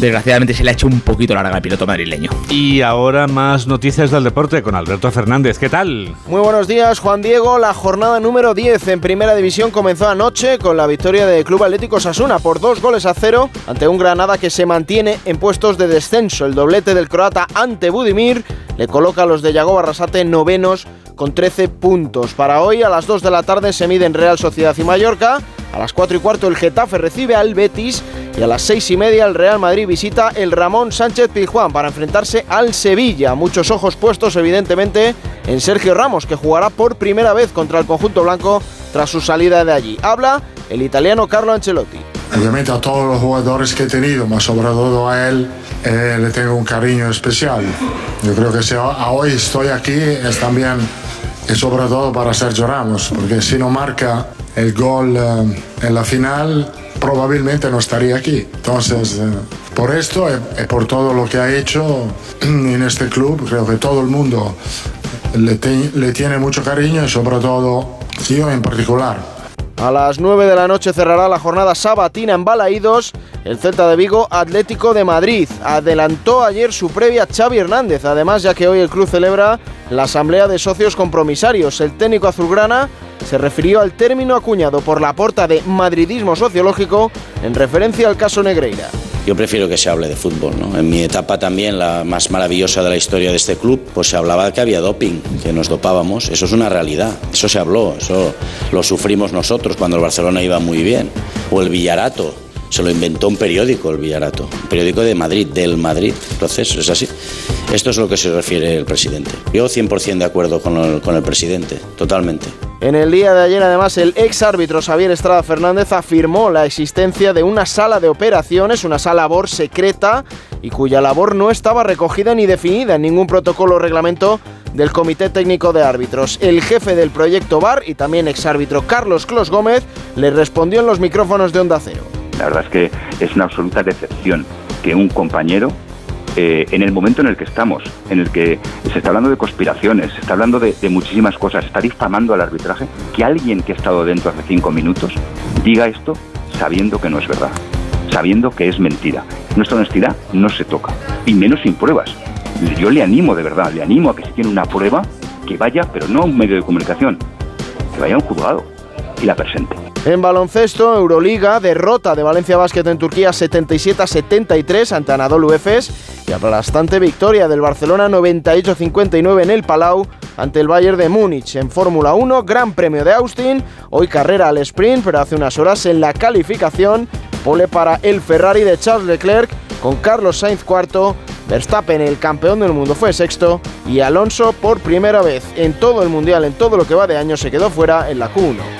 desgraciadamente se le ha hecho un poquito larga al piloto madrileño. Y ahora más noticias del deporte con Alberto Fernández. ¿Qué tal? Muy buenos días, Juan Diego. La jornada número 10 en Primera División comenzó anoche con la victoria del Club Atlético Sasuna por dos goles a cero ante un Granada que se mantiene en puestos de descenso. El doblete del croata ante Budimir le coloca a los de Yago Barrasate novenos con 13 puntos. Para hoy a las 2 de la tarde se miden Real Sociedad y Mallorca. A las 4 y cuarto el Getafe recibe al Betis y a las 6 y media el Real Madrid visita el Ramón Sánchez Pizjuán para enfrentarse al Sevilla. Muchos ojos puestos evidentemente en Sergio Ramos que jugará por primera vez contra el conjunto blanco tras su salida de allí. Habla el italiano Carlo Ancelotti. Obviamente a todos los jugadores que he tenido, más sobre todo a él, eh, le tengo un cariño especial. Yo creo que si hoy estoy aquí es también y sobre todo para Sergio Ramos, porque si no marca el gol eh, en la final, probablemente no estaría aquí. Entonces, eh, por esto y, por todo lo que ha hecho (clears throat) en este club, creo que todo el mundo le, le tiene mucho cariño y sobre todo yo en particular. A las 9 de la noche cerrará la jornada sabatina en Balaídos el Celta de Vigo Atlético de Madrid. Adelantó ayer su previa Xavi Hernández, además ya que hoy el club celebra la asamblea de socios compromisarios. El técnico azulgrana se refirió al término acuñado por la porta de madridismo sociológico en referencia al caso Negreira. Yo prefiero que se hable de fútbol. ¿no? En mi etapa también, la más maravillosa de la historia de este club, pues se hablaba que había doping, que nos dopábamos. Eso es una realidad. Eso se habló. Eso lo sufrimos nosotros cuando el Barcelona iba muy bien. O el Villarato. Se lo inventó un periódico, el Villarato. Un periódico de Madrid, del Madrid. Entonces, es así. Esto es lo que se refiere el presidente. Yo 100% de acuerdo con el, con el presidente, totalmente. En el día de ayer, además, el ex árbitro Xavier Estrada Fernández afirmó la existencia de una sala de operaciones, una sala labor secreta y cuya labor no estaba recogida ni definida en ningún protocolo o reglamento del Comité Técnico de Árbitros. El jefe del proyecto VAR y también ex árbitro Carlos Clos Gómez le respondió en los micrófonos de Onda Cero. La verdad es que es una absoluta decepción que un compañero eh, en el momento en el que estamos, en el que se está hablando de conspiraciones, se está hablando de, muchísimas cosas, está difamando al arbitraje, que alguien que ha estado dentro hace cinco minutos diga esto sabiendo que no es verdad, sabiendo que es mentira. Nuestra honestidad no se toca, y menos sin pruebas. Yo le animo de verdad, le animo a que si tiene una prueba, que vaya, pero no a un medio de comunicación, que vaya a un juzgado y la presente. En baloncesto, Euroliga, derrota de Valencia Basket en Turquía 77 a 73 ante Anadolu Efes y aplastante victoria del Barcelona 98-59 en el Palau ante el Bayern de Múnich. En Fórmula 1, Gran Premio de Austin, hoy carrera al sprint, pero hace unas horas en la calificación, pole para el Ferrari de Charles Leclerc con Carlos Sainz cuarto, Verstappen, el campeón del mundo, fue sexto y Alonso por primera vez en todo el mundial, en todo lo que va de año, se quedó fuera en la Q1.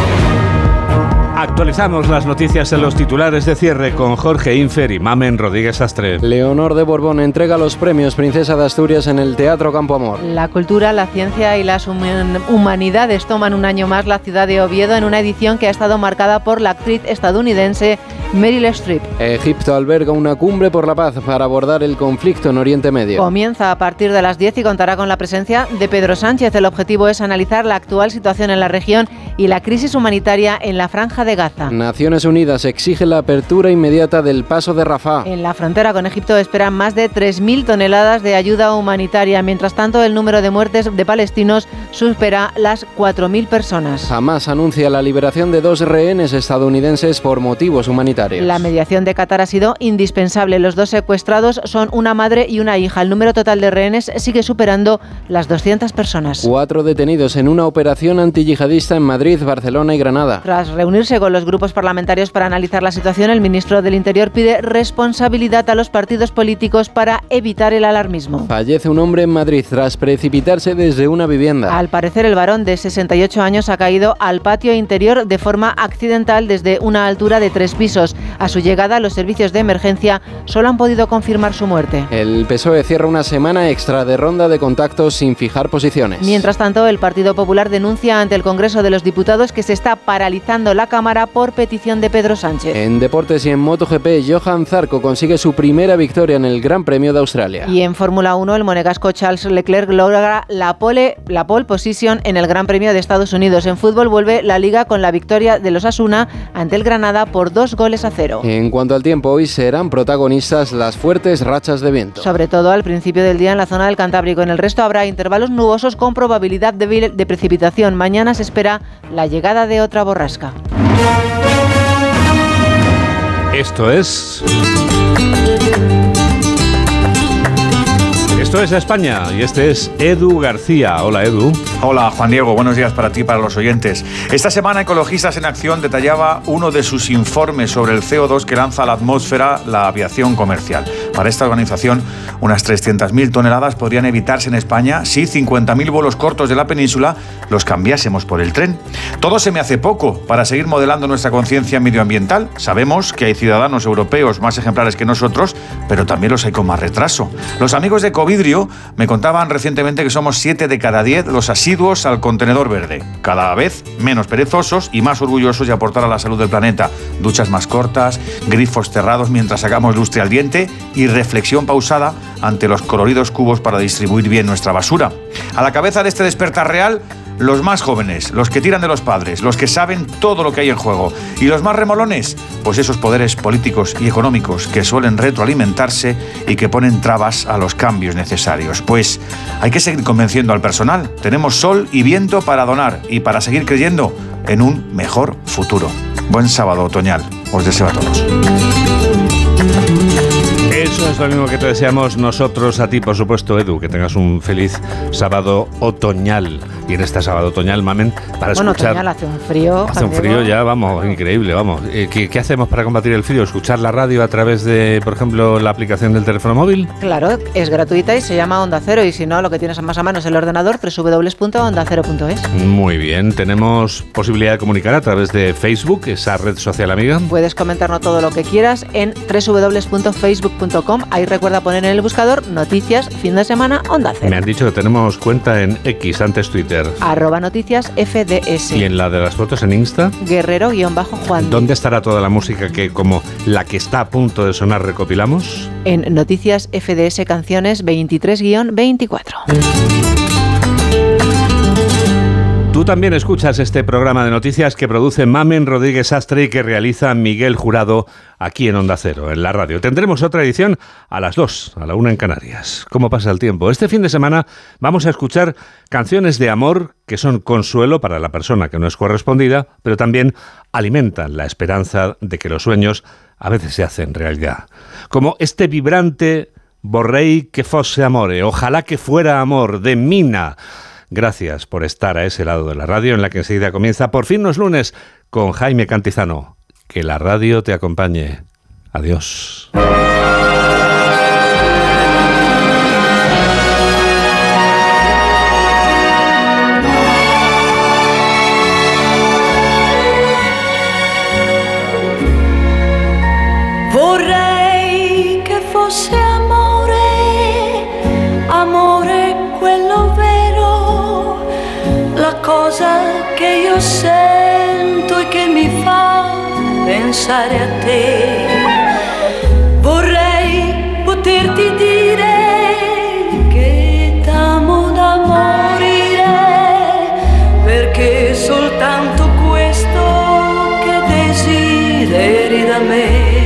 Actualizamos las noticias en los titulares de cierre con Jorge Infer y Mamen Rodríguez Astre. Leonor de Borbón entrega los premios Princesa de Asturias en el Teatro Campo Amor. La cultura, la ciencia y las humanidades toman un año más la ciudad de Oviedo en una edición que ha estado marcada por la actriz estadounidense Meryl Streep. Egipto alberga una cumbre por la paz para abordar el conflicto en Oriente Medio. Comienza a partir de las 10 y contará con la presencia de Pedro Sánchez. El objetivo es analizar la actual situación en la región y la crisis humanitaria en la franja de de Gaza. Naciones Unidas exige la apertura inmediata del paso de Rafah. En la frontera con Egipto esperan más de 3.000 toneladas de ayuda humanitaria. Mientras tanto, el número de muertes de palestinos supera las 4.000 personas. Hamas anuncia la liberación de dos rehenes estadounidenses por motivos humanitarios. La mediación de Qatar ha sido indispensable. Los dos secuestrados son una madre y una hija. El número total de rehenes sigue superando las 200 personas. Cuatro detenidos en una operación antiyihadista en Madrid, Barcelona y Granada. Tras reunirse con los grupos parlamentarios para analizar la situación, el ministro del Interior pide responsabilidad a los partidos políticos para evitar el alarmismo. Fallece un hombre en Madrid tras precipitarse desde una vivienda. Al parecer, el varón de 68 años ha caído al patio interior de forma accidental desde una altura de tres pisos. A su llegada, los servicios de emergencia solo han podido confirmar su muerte. El PSOE cierra una semana extra de ronda de contactos sin fijar posiciones. Mientras tanto, el Partido Popular denuncia ante el Congreso de los Diputados que se está paralizando la Cámara por petición de Pedro Sánchez. En deportes y en MotoGP, Johan Zarco consigue su primera victoria en el Gran Premio de Australia. Y en Fórmula 1, el monegasco Charles Leclerc logra la pole, la pole position en el Gran Premio de Estados Unidos. En fútbol vuelve la liga con la victoria de los Asuna ante el Granada por dos goles a cero. En cuanto al tiempo, hoy serán protagonistas las fuertes rachas de viento. Sobre todo al principio del día en la zona del Cantábrico. En el resto habrá intervalos nubosos con probabilidad de, de precipitación. Mañana se espera la llegada de otra borrasca. Esto es... Esto es España y este es Edu García. Hola Edu. Hola Juan Diego, buenos días para ti y para los oyentes. Esta semana Ecologistas en Acción detallaba uno de sus informes sobre el CO2 que lanza a la atmósfera la aviación comercial. Para esta organización, unas 300.000 toneladas podrían evitarse en España si 50.000 vuelos cortos de la península los cambiásemos por el tren. Todo se me hace poco para seguir modelando nuestra conciencia medioambiental. Sabemos que hay ciudadanos europeos más ejemplares que nosotros, pero también los hay con más retraso. Los amigos de COVID me contaban recientemente que somos 7 de cada 10 los al contenedor verde, cada vez menos perezosos y más orgullosos de aportar a la salud del planeta. Duchas más cortas, grifos cerrados mientras sacamos lustre al diente y reflexión pausada ante los coloridos cubos para distribuir bien nuestra basura. A la cabeza de este despertar real, los más jóvenes, los que tiran de los padres, los que saben todo lo que hay en juego. Y los más remolones, pues esos poderes políticos y económicos que suelen retroalimentarse y que ponen trabas a los cambios necesarios. Pues hay que seguir convenciendo al personal. Tenemos sol y viento para donar y para seguir creyendo en un mejor futuro. Buen sábado otoñal. Os deseo a todos. Eso es lo mismo que te deseamos nosotros a ti, por supuesto, Edu, que tengas un feliz sábado otoñal. Y en este sábado otoñal, mamen, para bueno, escuchar... otoñal hace un frío. Hace un frío ya, vamos, increíble, vamos. Eh, ¿Qué, ¿Qué, hacemos para combatir el frío? ¿Escuchar la radio a través de, por ejemplo, la aplicación del teléfono móvil? Claro, es gratuita y se llama Onda Cero. Y si no, lo que tienes más a mano es el ordenador, www.ondacero.es. Muy bien, tenemos posibilidad de comunicar a través de Facebook, esa red social amiga. Puedes comentarnos todo lo que quieras en www.facebook.com. Ahí recuerda poner en el buscador noticias, fin de semana, Onda Cero. Me han dicho que tenemos cuenta en X, antes Twitter. Arroba noticias FDS. ¿Y en la de las fotos en Insta? Guerrero-Juan. ¿Dónde estará toda la música que, como la que está a punto de sonar, recopilamos? En Noticias FDS Canciones 23-24. Tú también escuchas este programa de noticias que produce Mamen Rodríguez Astre y que realiza Miguel Jurado aquí en Onda Cero, en la radio. Tendremos otra edición a las 2, a la 1 en Canarias. ¿Cómo pasa el tiempo? Este fin de semana vamos a escuchar canciones de amor que son consuelo para la persona que no es correspondida, pero también alimentan la esperanza de que los sueños a veces se hacen realidad. Como este vibrante Borrei que fosse amore, ojalá que fuera amor, de Mina. Gracias por estar a ese lado de la radio en la que enseguida comienza por fin los lunes con Jaime Cantizano. Que la radio te acompañe. Adiós. pensare a te. Vorrei poterti dire che t'amo da morire, perché soltanto questo che desideri da me.